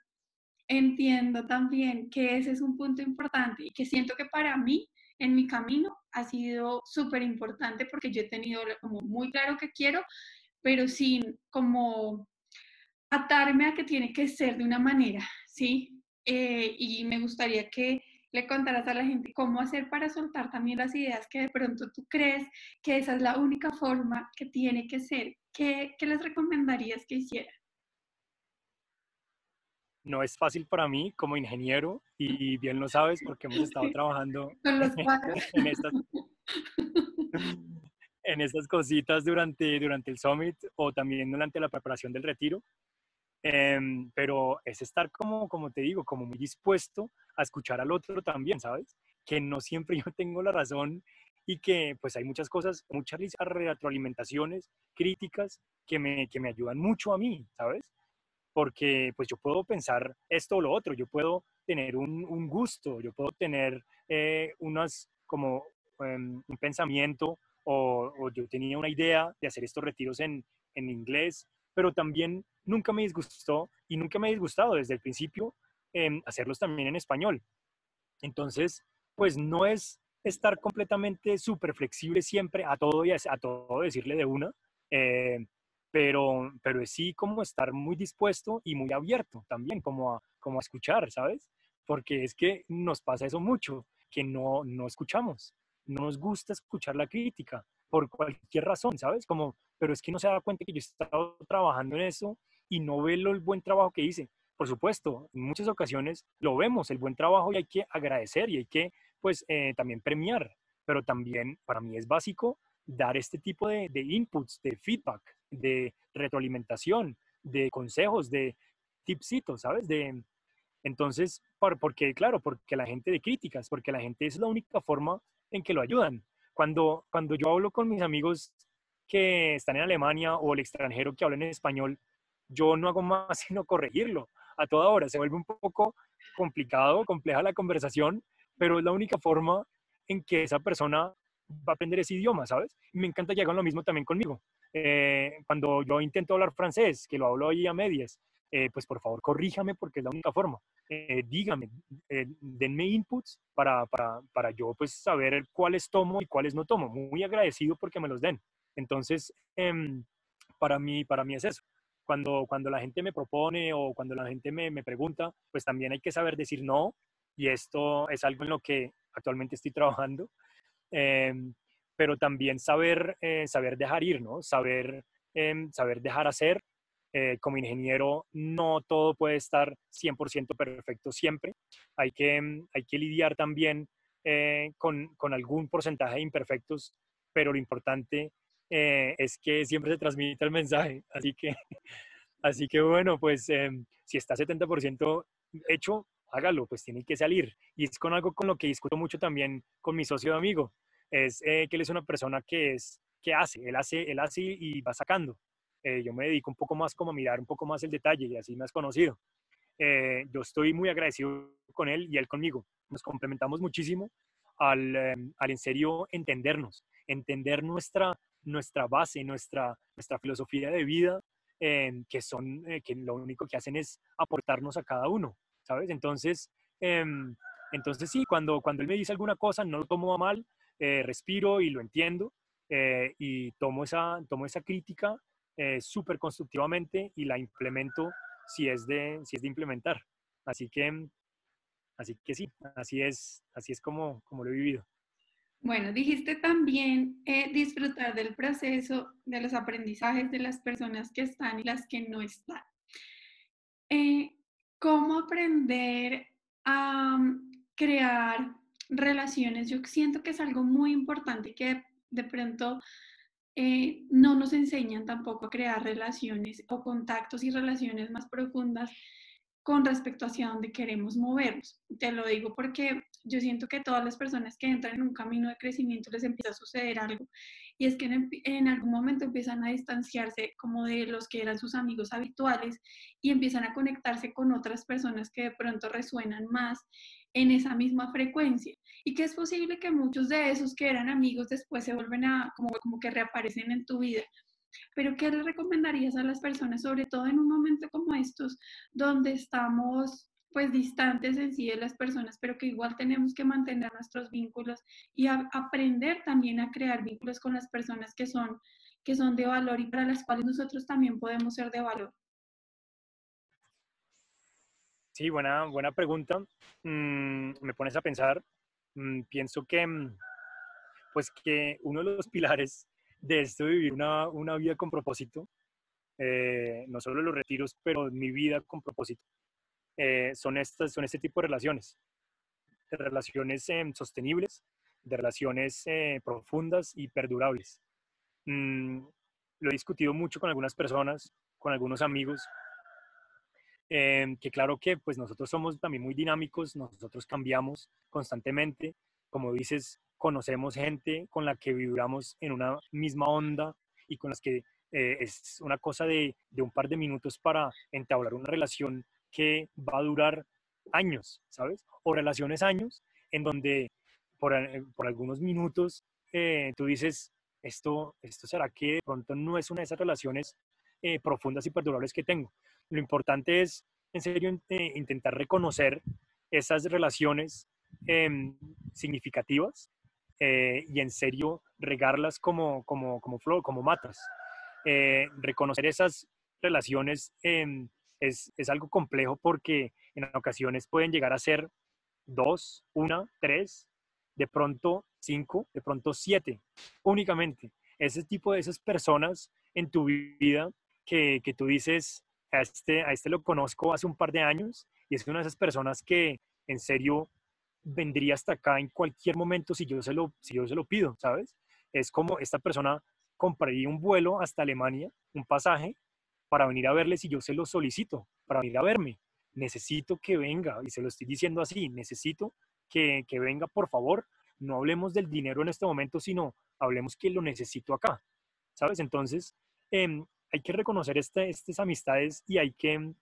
entiendo también que ese es un punto importante y que siento que para mí, en mi camino, ha sido súper importante porque yo he tenido como muy claro que quiero, pero sin como atarme a que tiene que ser de una manera, ¿sí? Eh, y me gustaría que le contaras a la gente cómo hacer para soltar también las ideas que de pronto tú crees que esa es la única forma que tiene que ser. ¿Qué, qué les recomendarías que hiciera? No es fácil para mí como ingeniero y bien lo sabes porque hemos estado trabajando en, estas, en estas cositas durante, durante el summit o también durante la preparación del retiro. Em, pero es estar como, como te digo, como muy dispuesto a escuchar al otro también, ¿sabes? Que no siempre yo tengo la razón y que pues hay muchas cosas, muchas retroalimentaciones, críticas que me, que me ayudan mucho a mí, ¿sabes? Porque pues yo puedo pensar esto o lo otro, yo puedo tener un, gusto, yo puedo tener eh, unas como em, un pensamiento o, o, yo tenía una idea de hacer estos retiros en, en inglés pero también nunca me disgustó y nunca me ha disgustado desde el principio eh, hacerlos también en español. Entonces, pues no es estar completamente súper flexible siempre a todo y a, todo decirle de una, eh, pero, pero es sí como estar muy dispuesto y muy abierto también, como a, como escuchar, ¿sabes? Porque es que nos pasa eso mucho, que no, no escuchamos, no nos gusta escuchar la crítica por cualquier razón, ¿sabes? Como pero es que no se da cuenta que yo he estado trabajando en eso y no ve el buen trabajo que hice. Por supuesto, en muchas ocasiones lo vemos, el buen trabajo y hay que agradecer y hay que pues eh, también premiar, pero también para mí es básico dar este tipo de, de inputs, de feedback, de retroalimentación, de consejos, de tipsitos, ¿sabes? De, entonces, por, porque, claro, porque la gente de críticas, porque la gente es la única forma en que lo ayudan. Cuando, cuando yo hablo con mis amigos que están en Alemania o el extranjero que habla en español, yo no hago más sino corregirlo a toda hora. Se vuelve un poco complicado, compleja la conversación, pero es la única forma en que esa persona va a aprender ese idioma, ¿sabes? me encanta que hagan lo mismo también conmigo. Eh, cuando yo intento hablar francés, que lo hablo ahí a medias, eh, pues por favor corríjame porque es la única forma. Eh, dígame, denme inputs para, para, para yo pues saber cuáles tomo y cuáles no tomo. Muy agradecido porque me los den. Entonces, em, para, mí, para mí es eso. Cuando, cuando la gente me propone o cuando la gente me, pregunta, pues también hay que saber decir no. Y esto es algo en lo que actualmente estoy trabajando. Em, pero también saber, eh, saber dejar ir, ¿no? Saber, em, saber dejar hacer. Eh, como ingeniero, no todo puede estar 100% perfecto siempre. Hay que, hay que lidiar también eh, con, con, algún porcentaje de imperfectos, pero lo importante eh, es que siempre se transmite el mensaje. Así que, así que bueno, pues em, si está 70% hecho, hágalo, pues tiene que salir. Y es con algo con lo que discuto mucho también con mi socio de amigo. Es eh, que él es una persona que es que hace, él hace, él hace y va sacando. Eh, yo me dedico un poco más como a mirar un poco más el detalle y así me has conocido. yo estoy muy agradecido con él y él conmigo. Nos complementamos muchísimo al, em, al en serio entendernos, entender nuestra, nuestra base, nuestra, nuestra filosofía de vida, em, que son, eh, que lo único que hacen es aportarnos a cada uno, ¿sabes? Entonces, em, Entonces sí, cuando, cuando él me dice alguna cosa, no lo tomo a mal, eh, respiro y lo entiendo eh, y tomo esa, tomo esa crítica eh, súper constructivamente y la implemento si es, de, si es de implementar. Así que, así que sí, así es, así es como, como lo he vivido. Bueno, dijiste también disfrutar del proceso, de los aprendizajes de las personas que están y las que no están. ¿Cómo aprender a crear relaciones, yo siento que es algo muy importante que de pronto eh, no nos enseñan tampoco a crear relaciones o contactos y relaciones más profundas con respecto hacia dónde queremos movernos. Te lo digo porque yo siento que todas las personas que entran en un camino de crecimiento les empieza a suceder algo y es que en, en, algún momento empiezan a distanciarse como de los que eran sus amigos habituales y empiezan a conectarse con otras personas que de pronto resuenan más en esa misma frecuencia y que es posible que muchos de esos que eran amigos después se vuelven a como, como que reaparecen en tu vida pero ¿qué le recomendarías a las personas, sobre todo en un momento como estos, donde estamos pues distantes en sí de las personas, pero que igual tenemos que mantener nuestros vínculos y aprender también a crear vínculos con las personas que son, que son de valor y para las cuales nosotros también podemos ser de valor? Sí, buena, buena pregunta. Mm, me pones a pensar. Mm, pienso que, mm, pues que uno de los pilares de esto vivir una, una vida con propósito, eh, no solo los retiros, pero mi vida con propósito, eh, son, estas, son este tipo de relaciones, de relaciones eh, sostenibles, de relaciones profundas y perdurables. Mm, lo he discutido mucho con algunas personas, con algunos amigos, que claro que pues nosotros somos también muy dinámicos, nosotros cambiamos constantemente, como dices, conocemos gente con la que vibramos en una misma onda y con las que eh, es una cosa de, de, un par de minutos para entablar una relación que va a durar años, ¿sabes? O relaciones años en donde por, eh, por algunos minutos eh, tú dices, esto, esto será que de pronto no es una de esas relaciones profundas y perdurables que tengo. Lo importante es, en serio, intentar reconocer esas relaciones em, significativas eh, y en serio regarlas como, como, como flor, como matas. Eh, reconocer esas relaciones em, es, es, algo complejo porque en ocasiones pueden llegar a ser dos, una, tres, de pronto cinco, de pronto siete, únicamente. Ese tipo de esas personas en tu vida que, que tú dices, a este, a este lo conozco hace un par de años y es una de esas personas que en serio vendría hasta acá en cualquier momento si yo se lo, si yo se lo pido, ¿sabes? Es como esta persona compraría un vuelo hasta Alemania, un pasaje, para venir a verle si yo se lo solicito, para venir a verme. Necesito que venga, y se lo estoy diciendo así, necesito que, que venga, por favor. No hablemos del dinero en este momento, sino hablemos que lo necesito acá, ¿sabes? Entonces, em, hay que reconocer este, estas amistades y hay que,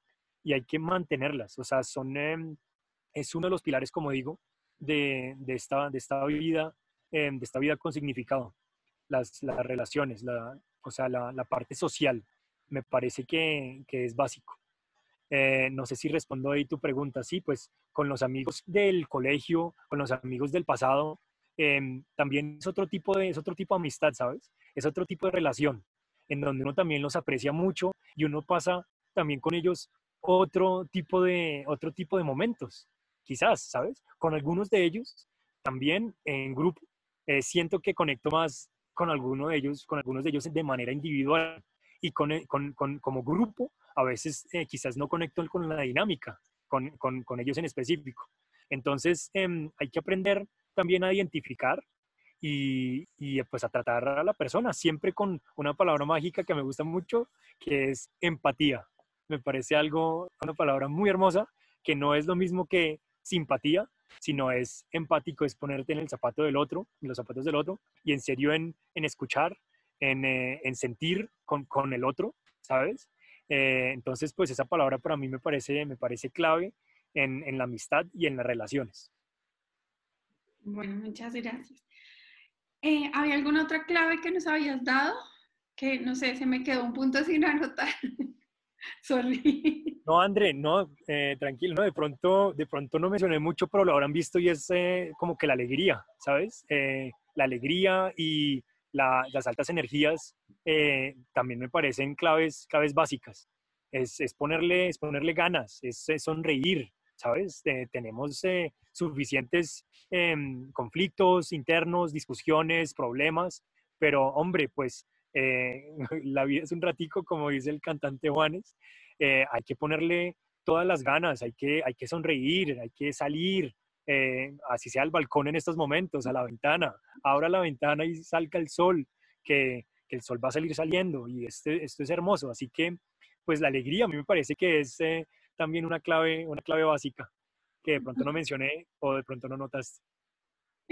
y hay que mantenerlas. O sea, son, em, es uno de los pilares, como digo, de, esta, de esta vida, em, de esta vida con significado. Las, las relaciones, la, o sea, la, la, parte social, me parece que, que es básico. Eh, no sé si respondo ahí tu pregunta. Sí, pues con los amigos del colegio, con los amigos del pasado, em, también es otro, tipo de, es otro tipo de amistad, ¿sabes? Es otro tipo de relación, en donde uno también los aprecia mucho y uno pasa también con ellos otro tipo de, otro tipo de momentos quizás, ¿sabes? Con algunos de ellos también en grupo eh, siento que conecto más con alguno de ellos, con algunos de ellos de manera individual y con, eh, con, con como grupo a veces eh, quizás no conecto con la dinámica, con, con ellos en específico. Entonces em, hay que aprender también a identificar y, y, pues a tratar a la persona, siempre con una palabra mágica que me gusta mucho, que es empatía. Me parece algo, una palabra muy hermosa, que no es lo mismo que simpatía, sino es empático, es ponerte en el zapato del otro, en los zapatos del otro, y en serio en, escuchar, eh, en, sentir con, con, el otro, ¿sabes? Eh, entonces, pues esa palabra para mí me parece, me parece clave en, en la amistad y en las relaciones. Bueno, muchas gracias. Eh, ¿Había alguna otra clave que nos habías dado? Que no sé, se me quedó un punto sin anotar. Sorry. No, André, no, eh, tranquilo, no, de pronto, de pronto no mencioné mucho, pero lo habrán visto y es eh, como que la alegría, ¿sabes? Eh, la alegría y las altas energías también me parecen claves, claves básicas. Es, es ponerle, es ponerle ganas, es, sonreír, ¿sabes? tenemos suficientes em, conflictos internos, discusiones, problemas, pero hombre, pues la vida es un ratico, como dice el cantante Juanes, eh, hay que ponerle todas las ganas, hay que, hay que sonreír, hay que salir, eh, así sea al balcón en estos momentos, a la ventana, abra la ventana y salga el sol, que, que el sol va a salir saliendo y este, esto es hermoso, así que pues la alegría a mí me parece que es eh, también una clave, una clave básica que de pronto no mencioné o de pronto no notaste.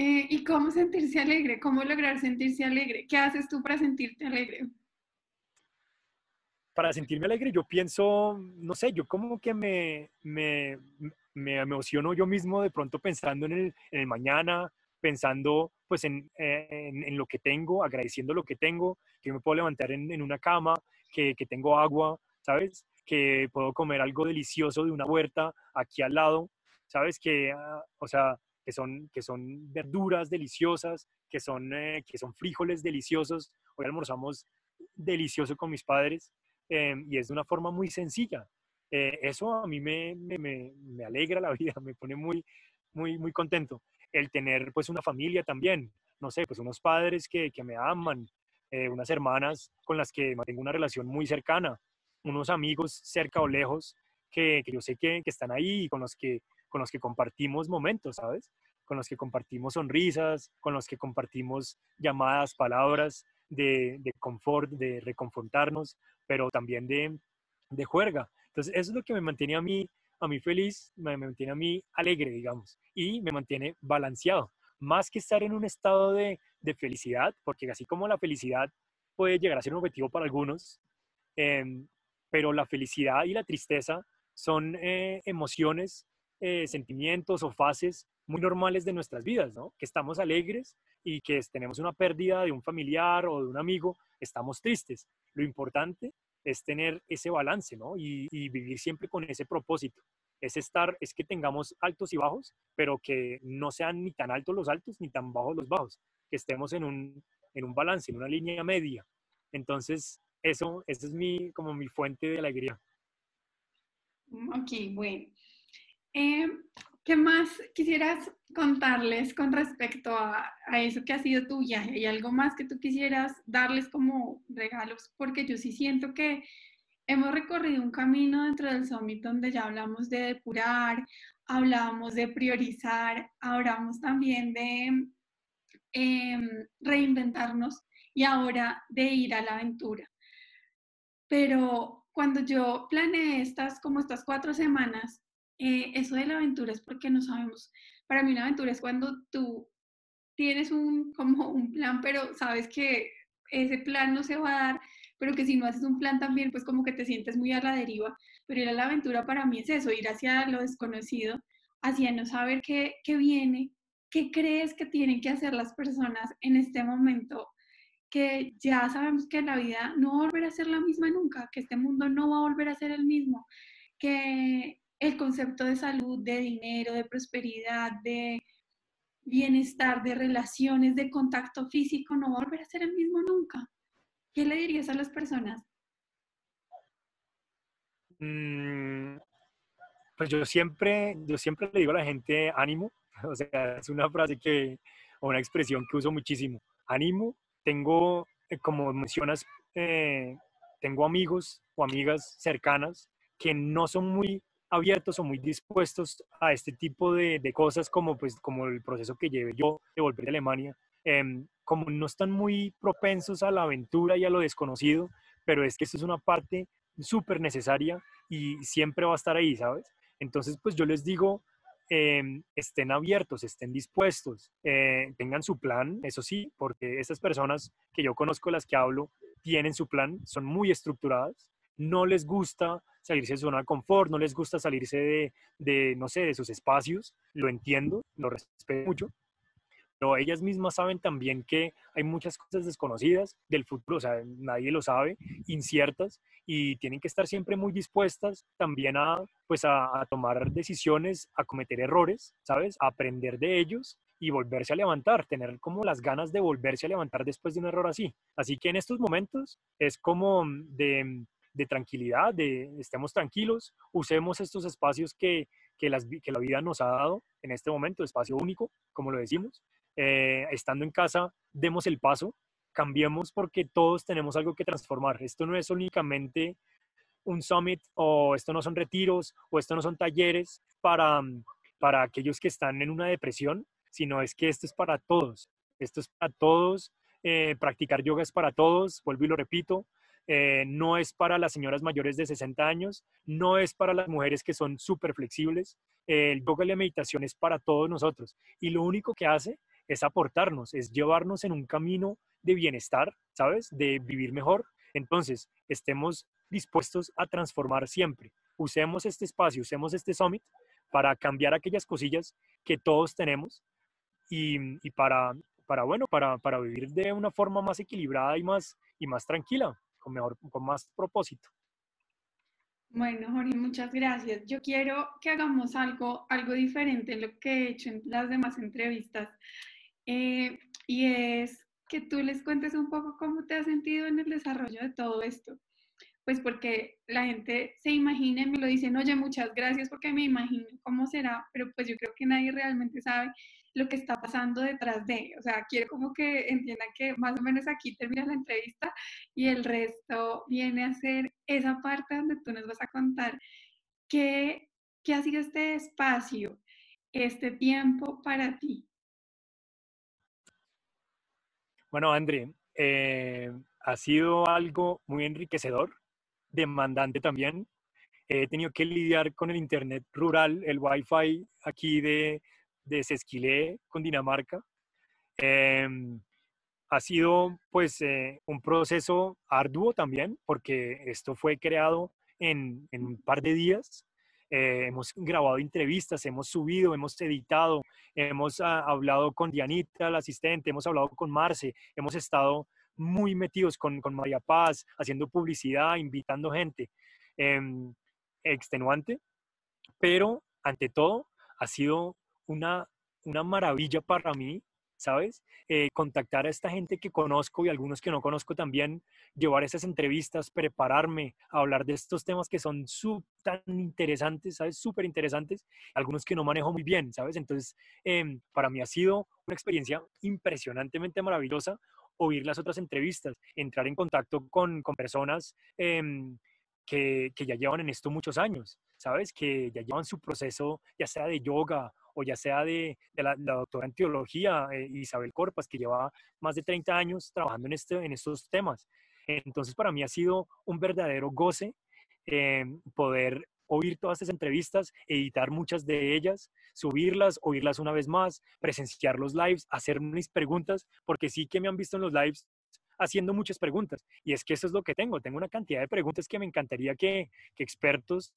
¿Y cómo sentirse alegre? ¿Cómo lograr sentirse alegre? ¿Qué haces tú para sentirte alegre? para sentirme alegre, yo pienso, no sé, yo como que me, me, me emociono yo mismo de pronto pensando en el, mañana, pensando pues en, en, en, lo que tengo, agradeciendo lo que tengo, que me puedo levantar en, en una cama, que, que, tengo agua, ¿sabes? Que puedo comer algo delicioso de una huerta aquí al lado, ¿sabes? Que, ah, o sea, que son, que son verduras deliciosas, que son, eh, que son frijoles deliciosos. Hoy almorzamos delicioso con mis padres Em, y es de una forma muy sencilla. Eh, eso a mí me, me, me, alegra la vida, me pone muy, muy, muy contento. El tener pues una familia también, no sé, pues unos padres que, que me aman, eh, unas hermanas con las que mantengo una relación muy cercana, unos amigos cerca o lejos que, que yo sé que, que, están ahí y con los que, con los que compartimos momentos, ¿sabes? Con los que compartimos sonrisas, con los que compartimos llamadas, palabras de, confort, de reconfortarnos, pero también de, de juerga. Entonces, eso es lo que me mantiene a mí, a mí feliz, me, mantiene a mí alegre, digamos, y me mantiene balanceado. Más que estar en un estado de, de felicidad, porque así como la felicidad puede llegar a ser un objetivo para algunos, em, pero la felicidad y la tristeza son eh, emociones, eh, sentimientos o fases muy normales de nuestras vidas, ¿no? Que estamos alegres y que tenemos una pérdida de un familiar o de un amigo, estamos tristes. Lo importante es tener ese balance, ¿no? Y, vivir siempre con ese propósito. Es estar, es que tengamos altos y bajos, pero que no sean ni tan altos los altos ni tan bajos los bajos, que estemos en un, en un balance, en una línea media. Entonces, eso, eso es mi, como mi fuente de alegría. Ok, bueno. Eh, ¿Qué más quisieras contarles con respecto a, eso que ha sido tu viaje? ¿Hay algo más que tú quisieras darles como regalos? Porque yo sí siento que hemos recorrido un camino dentro del Summit donde ya hablamos de depurar, hablamos de priorizar, hablamos también de em, reinventarnos y ahora de ir a la aventura. Pero cuando yo planeé estas, como estas cuatro semanas, eh, eso de la aventura es porque no sabemos. Para mí una aventura es cuando tú tienes un, como un plan, pero sabes que ese plan no se va a dar, pero que si no haces un plan también, pues como que te sientes muy a la deriva. Pero ir la aventura para mí es eso, ir hacia lo desconocido, hacia no saber qué, qué viene, qué crees que tienen que hacer las personas en este momento, que ya sabemos que la vida no va a volver a ser la misma nunca, que este mundo no va a volver a ser el mismo, que el concepto de salud, de dinero, de prosperidad, de bienestar, de relaciones, de contacto físico, no va a volver a ser el mismo nunca. ¿Qué le dirías a las personas? Mm, pues yo siempre, yo siempre le digo a la gente ánimo, o sea, es una frase que, o una expresión que uso muchísimo. Ánimo, tengo, eh, como mencionas, eh, tengo amigos o amigas cercanas que no son muy abiertos o muy dispuestos a este tipo de, de, cosas como, pues, como el proceso que llevé yo de volver a Alemania, em, como no están muy propensos a la aventura y a lo desconocido, pero es que esto es una parte súper necesaria y siempre va a estar ahí, ¿sabes? Entonces, pues yo les digo, em, estén abiertos, estén dispuestos, eh, tengan su plan, eso sí, porque estas personas que yo conozco, las que hablo, tienen su plan, son muy estructuradas, no les gusta salirse de su zona de confort, no les gusta salirse de, no sé, de sus espacios, lo entiendo, lo respeto mucho, pero ellas mismas saben también que hay muchas cosas desconocidas del futuro, o sea, nadie lo sabe, inciertas, y tienen que estar siempre muy dispuestas también a, pues a, tomar decisiones, a cometer errores, ¿sabes? A aprender de ellos y volverse a levantar, tener como las ganas de volverse a levantar después de un error así. Así que en estos momentos es como de, de tranquilidad, de estemos tranquilos, usemos estos espacios que, que, las, que la vida nos ha dado en este momento, espacio único, como lo decimos, eh, estando en casa, demos el paso, cambiemos porque todos tenemos algo que transformar. Esto no es únicamente un summit o esto no son retiros o esto no son talleres para, para aquellos que están en una depresión, sino es que esto es para todos. Esto es para todos. Eh, practicar yoga es para todos, vuelvo y lo repito. Eh, no es para las señoras mayores de 60 años, no es para las mujeres que son súper flexibles. el yoga y la meditación es para todos nosotros. Y lo único que hace es aportarnos, es llevarnos en un camino de bienestar, ¿sabes? De vivir mejor. Entonces, estemos dispuestos a transformar siempre. Usemos este espacio, usemos este summit para cambiar aquellas cosillas que todos tenemos y, para, para, bueno, para, para vivir de una forma más equilibrada y más, y más tranquila, con, mejor, con más propósito. Bueno, Jorge, muchas gracias. Yo quiero que hagamos algo, algo diferente en lo que he hecho en las demás entrevistas. Eh, y es que tú les cuentes un poco cómo te has sentido en el desarrollo de todo esto. Pues porque la gente se imagina y me lo dicen, oye, muchas gracias porque me imagino cómo será, pero pues yo creo que nadie realmente sabe lo que está pasando detrás de. O sea, quiero como que entiendan que más o menos aquí termina la entrevista y el resto viene a ser esa parte donde tú nos vas a contar qué, qué ha sido este espacio, este tiempo para ti. Bueno, André, eh, ha sido algo muy enriquecedor, demandante también. He tenido que lidiar con el Internet rural, el Wi-Fi aquí de, de Sesquilé, con Dinamarca. Em, ha sido pues eh, un proceso arduo también, porque esto fue creado en, en un par de días. Eh, hemos grabado entrevistas, hemos subido, hemos editado, hemos ah, hablado con Dianita, la asistente, hemos hablado con Marce, hemos estado muy metidos con, con María Paz, haciendo publicidad, invitando gente. Em, extenuante, pero ante todo ha sido una, una maravilla para mí ¿sabes? Eh, contactar a esta gente que conozco y algunos que no conozco también, llevar esas entrevistas, prepararme a hablar de estos temas que son tan interesantes, ¿sabes? Súper interesantes, algunos que no manejo muy bien, ¿sabes? Entonces, em, para mí ha sido una experiencia impresionantemente maravillosa oír las otras entrevistas, entrar en contacto con, con personas em, que, que, ya llevan en esto muchos años, ¿sabes? Que ya llevan su proceso, ya sea de yoga o ya sea de, la, doctora en teología, eh, Isabel Corpas, que lleva más de 30 años trabajando en, este, en estos temas. Entonces, para mí ha sido un verdadero goce eh, poder oír todas estas entrevistas, editar muchas de ellas, subirlas, oírlas una vez más, presenciar los lives, hacer mis preguntas, porque sí que me han visto en los lives haciendo muchas preguntas. Y es que eso es lo que tengo. Tengo una cantidad de preguntas que me encantaría que, que expertos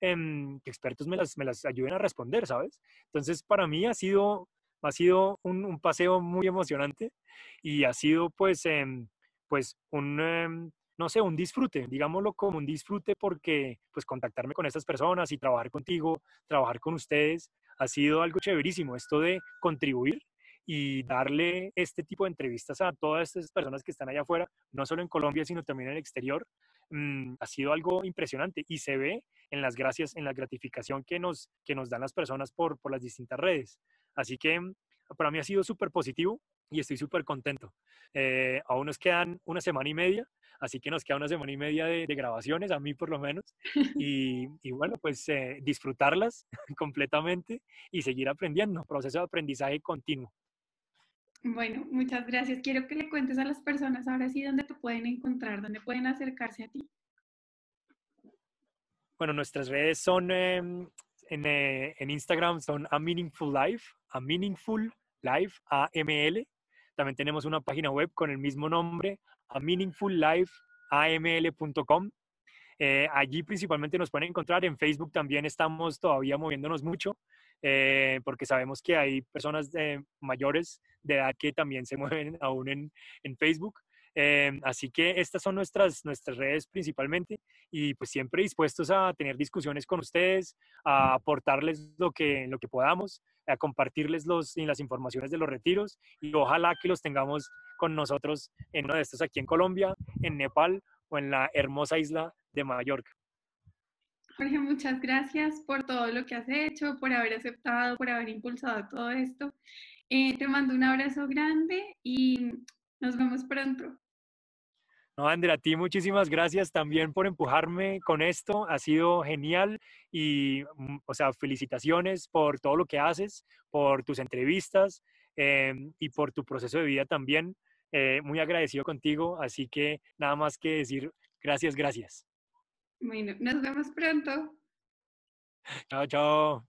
Em, que expertos me las, me las ayuden a responder, ¿sabes? Entonces, para mí ha sido, ha sido un, paseo muy emocionante y ha sido, pues, em, pues un, em, no sé, un disfrute, digámoslo como un disfrute porque, pues, contactarme con estas personas y trabajar contigo, trabajar con ustedes, ha sido algo chéverísimo. Esto de contribuir y darle este tipo de entrevistas a todas estas personas que están allá afuera, no solo en Colombia, sino también en el exterior, mm, ha sido algo impresionante y se ve en las gracias, en la gratificación que nos, que nos dan las personas por, por las distintas redes. Así que mm, para mí ha sido súper positivo y estoy súper contento. Eh, aún nos quedan una semana y media, así que nos queda una semana y media de, grabaciones, a mí por lo menos, y, y bueno, pues eh, disfrutarlas completamente y seguir aprendiendo, proceso de aprendizaje continuo. Bueno, muchas gracias. Quiero que le cuentes a las personas ahora sí dónde te pueden encontrar, dónde pueden acercarse a ti. Bueno, nuestras redes son em, eh, en, Instagram son A Meaningful Life, A Meaningful Life, AML. También tenemos una página web con el mismo nombre, a meaningfullifeaml.com. Eh, allí principalmente nos pueden encontrar. En Facebook también estamos todavía moviéndonos mucho. Eh, porque sabemos que hay personas mayores de edad que también se mueven aún en, Facebook. Em, así que estas son nuestras, nuestras redes principalmente y pues siempre dispuestos a tener discusiones con ustedes, a aportarles lo que, lo que podamos, a compartirles los, las informaciones de los retiros y ojalá que los tengamos con nosotros en uno de estos aquí en Colombia, en Nepal o en la hermosa isla de Mallorca. Jorge, muchas gracias por todo lo que has hecho, por haber aceptado, por haber impulsado todo esto. Eh, te mando un abrazo grande y nos vemos pronto. No, Andrea, a ti muchísimas gracias también por empujarme con esto. Ha sido genial y, mm, o sea, felicitaciones por todo lo que haces, por tus entrevistas em, y por tu proceso de vida también. Eh, muy agradecido contigo, así que nada más que decir gracias, gracias. Bueno, nos vemos pronto. Chao, chao.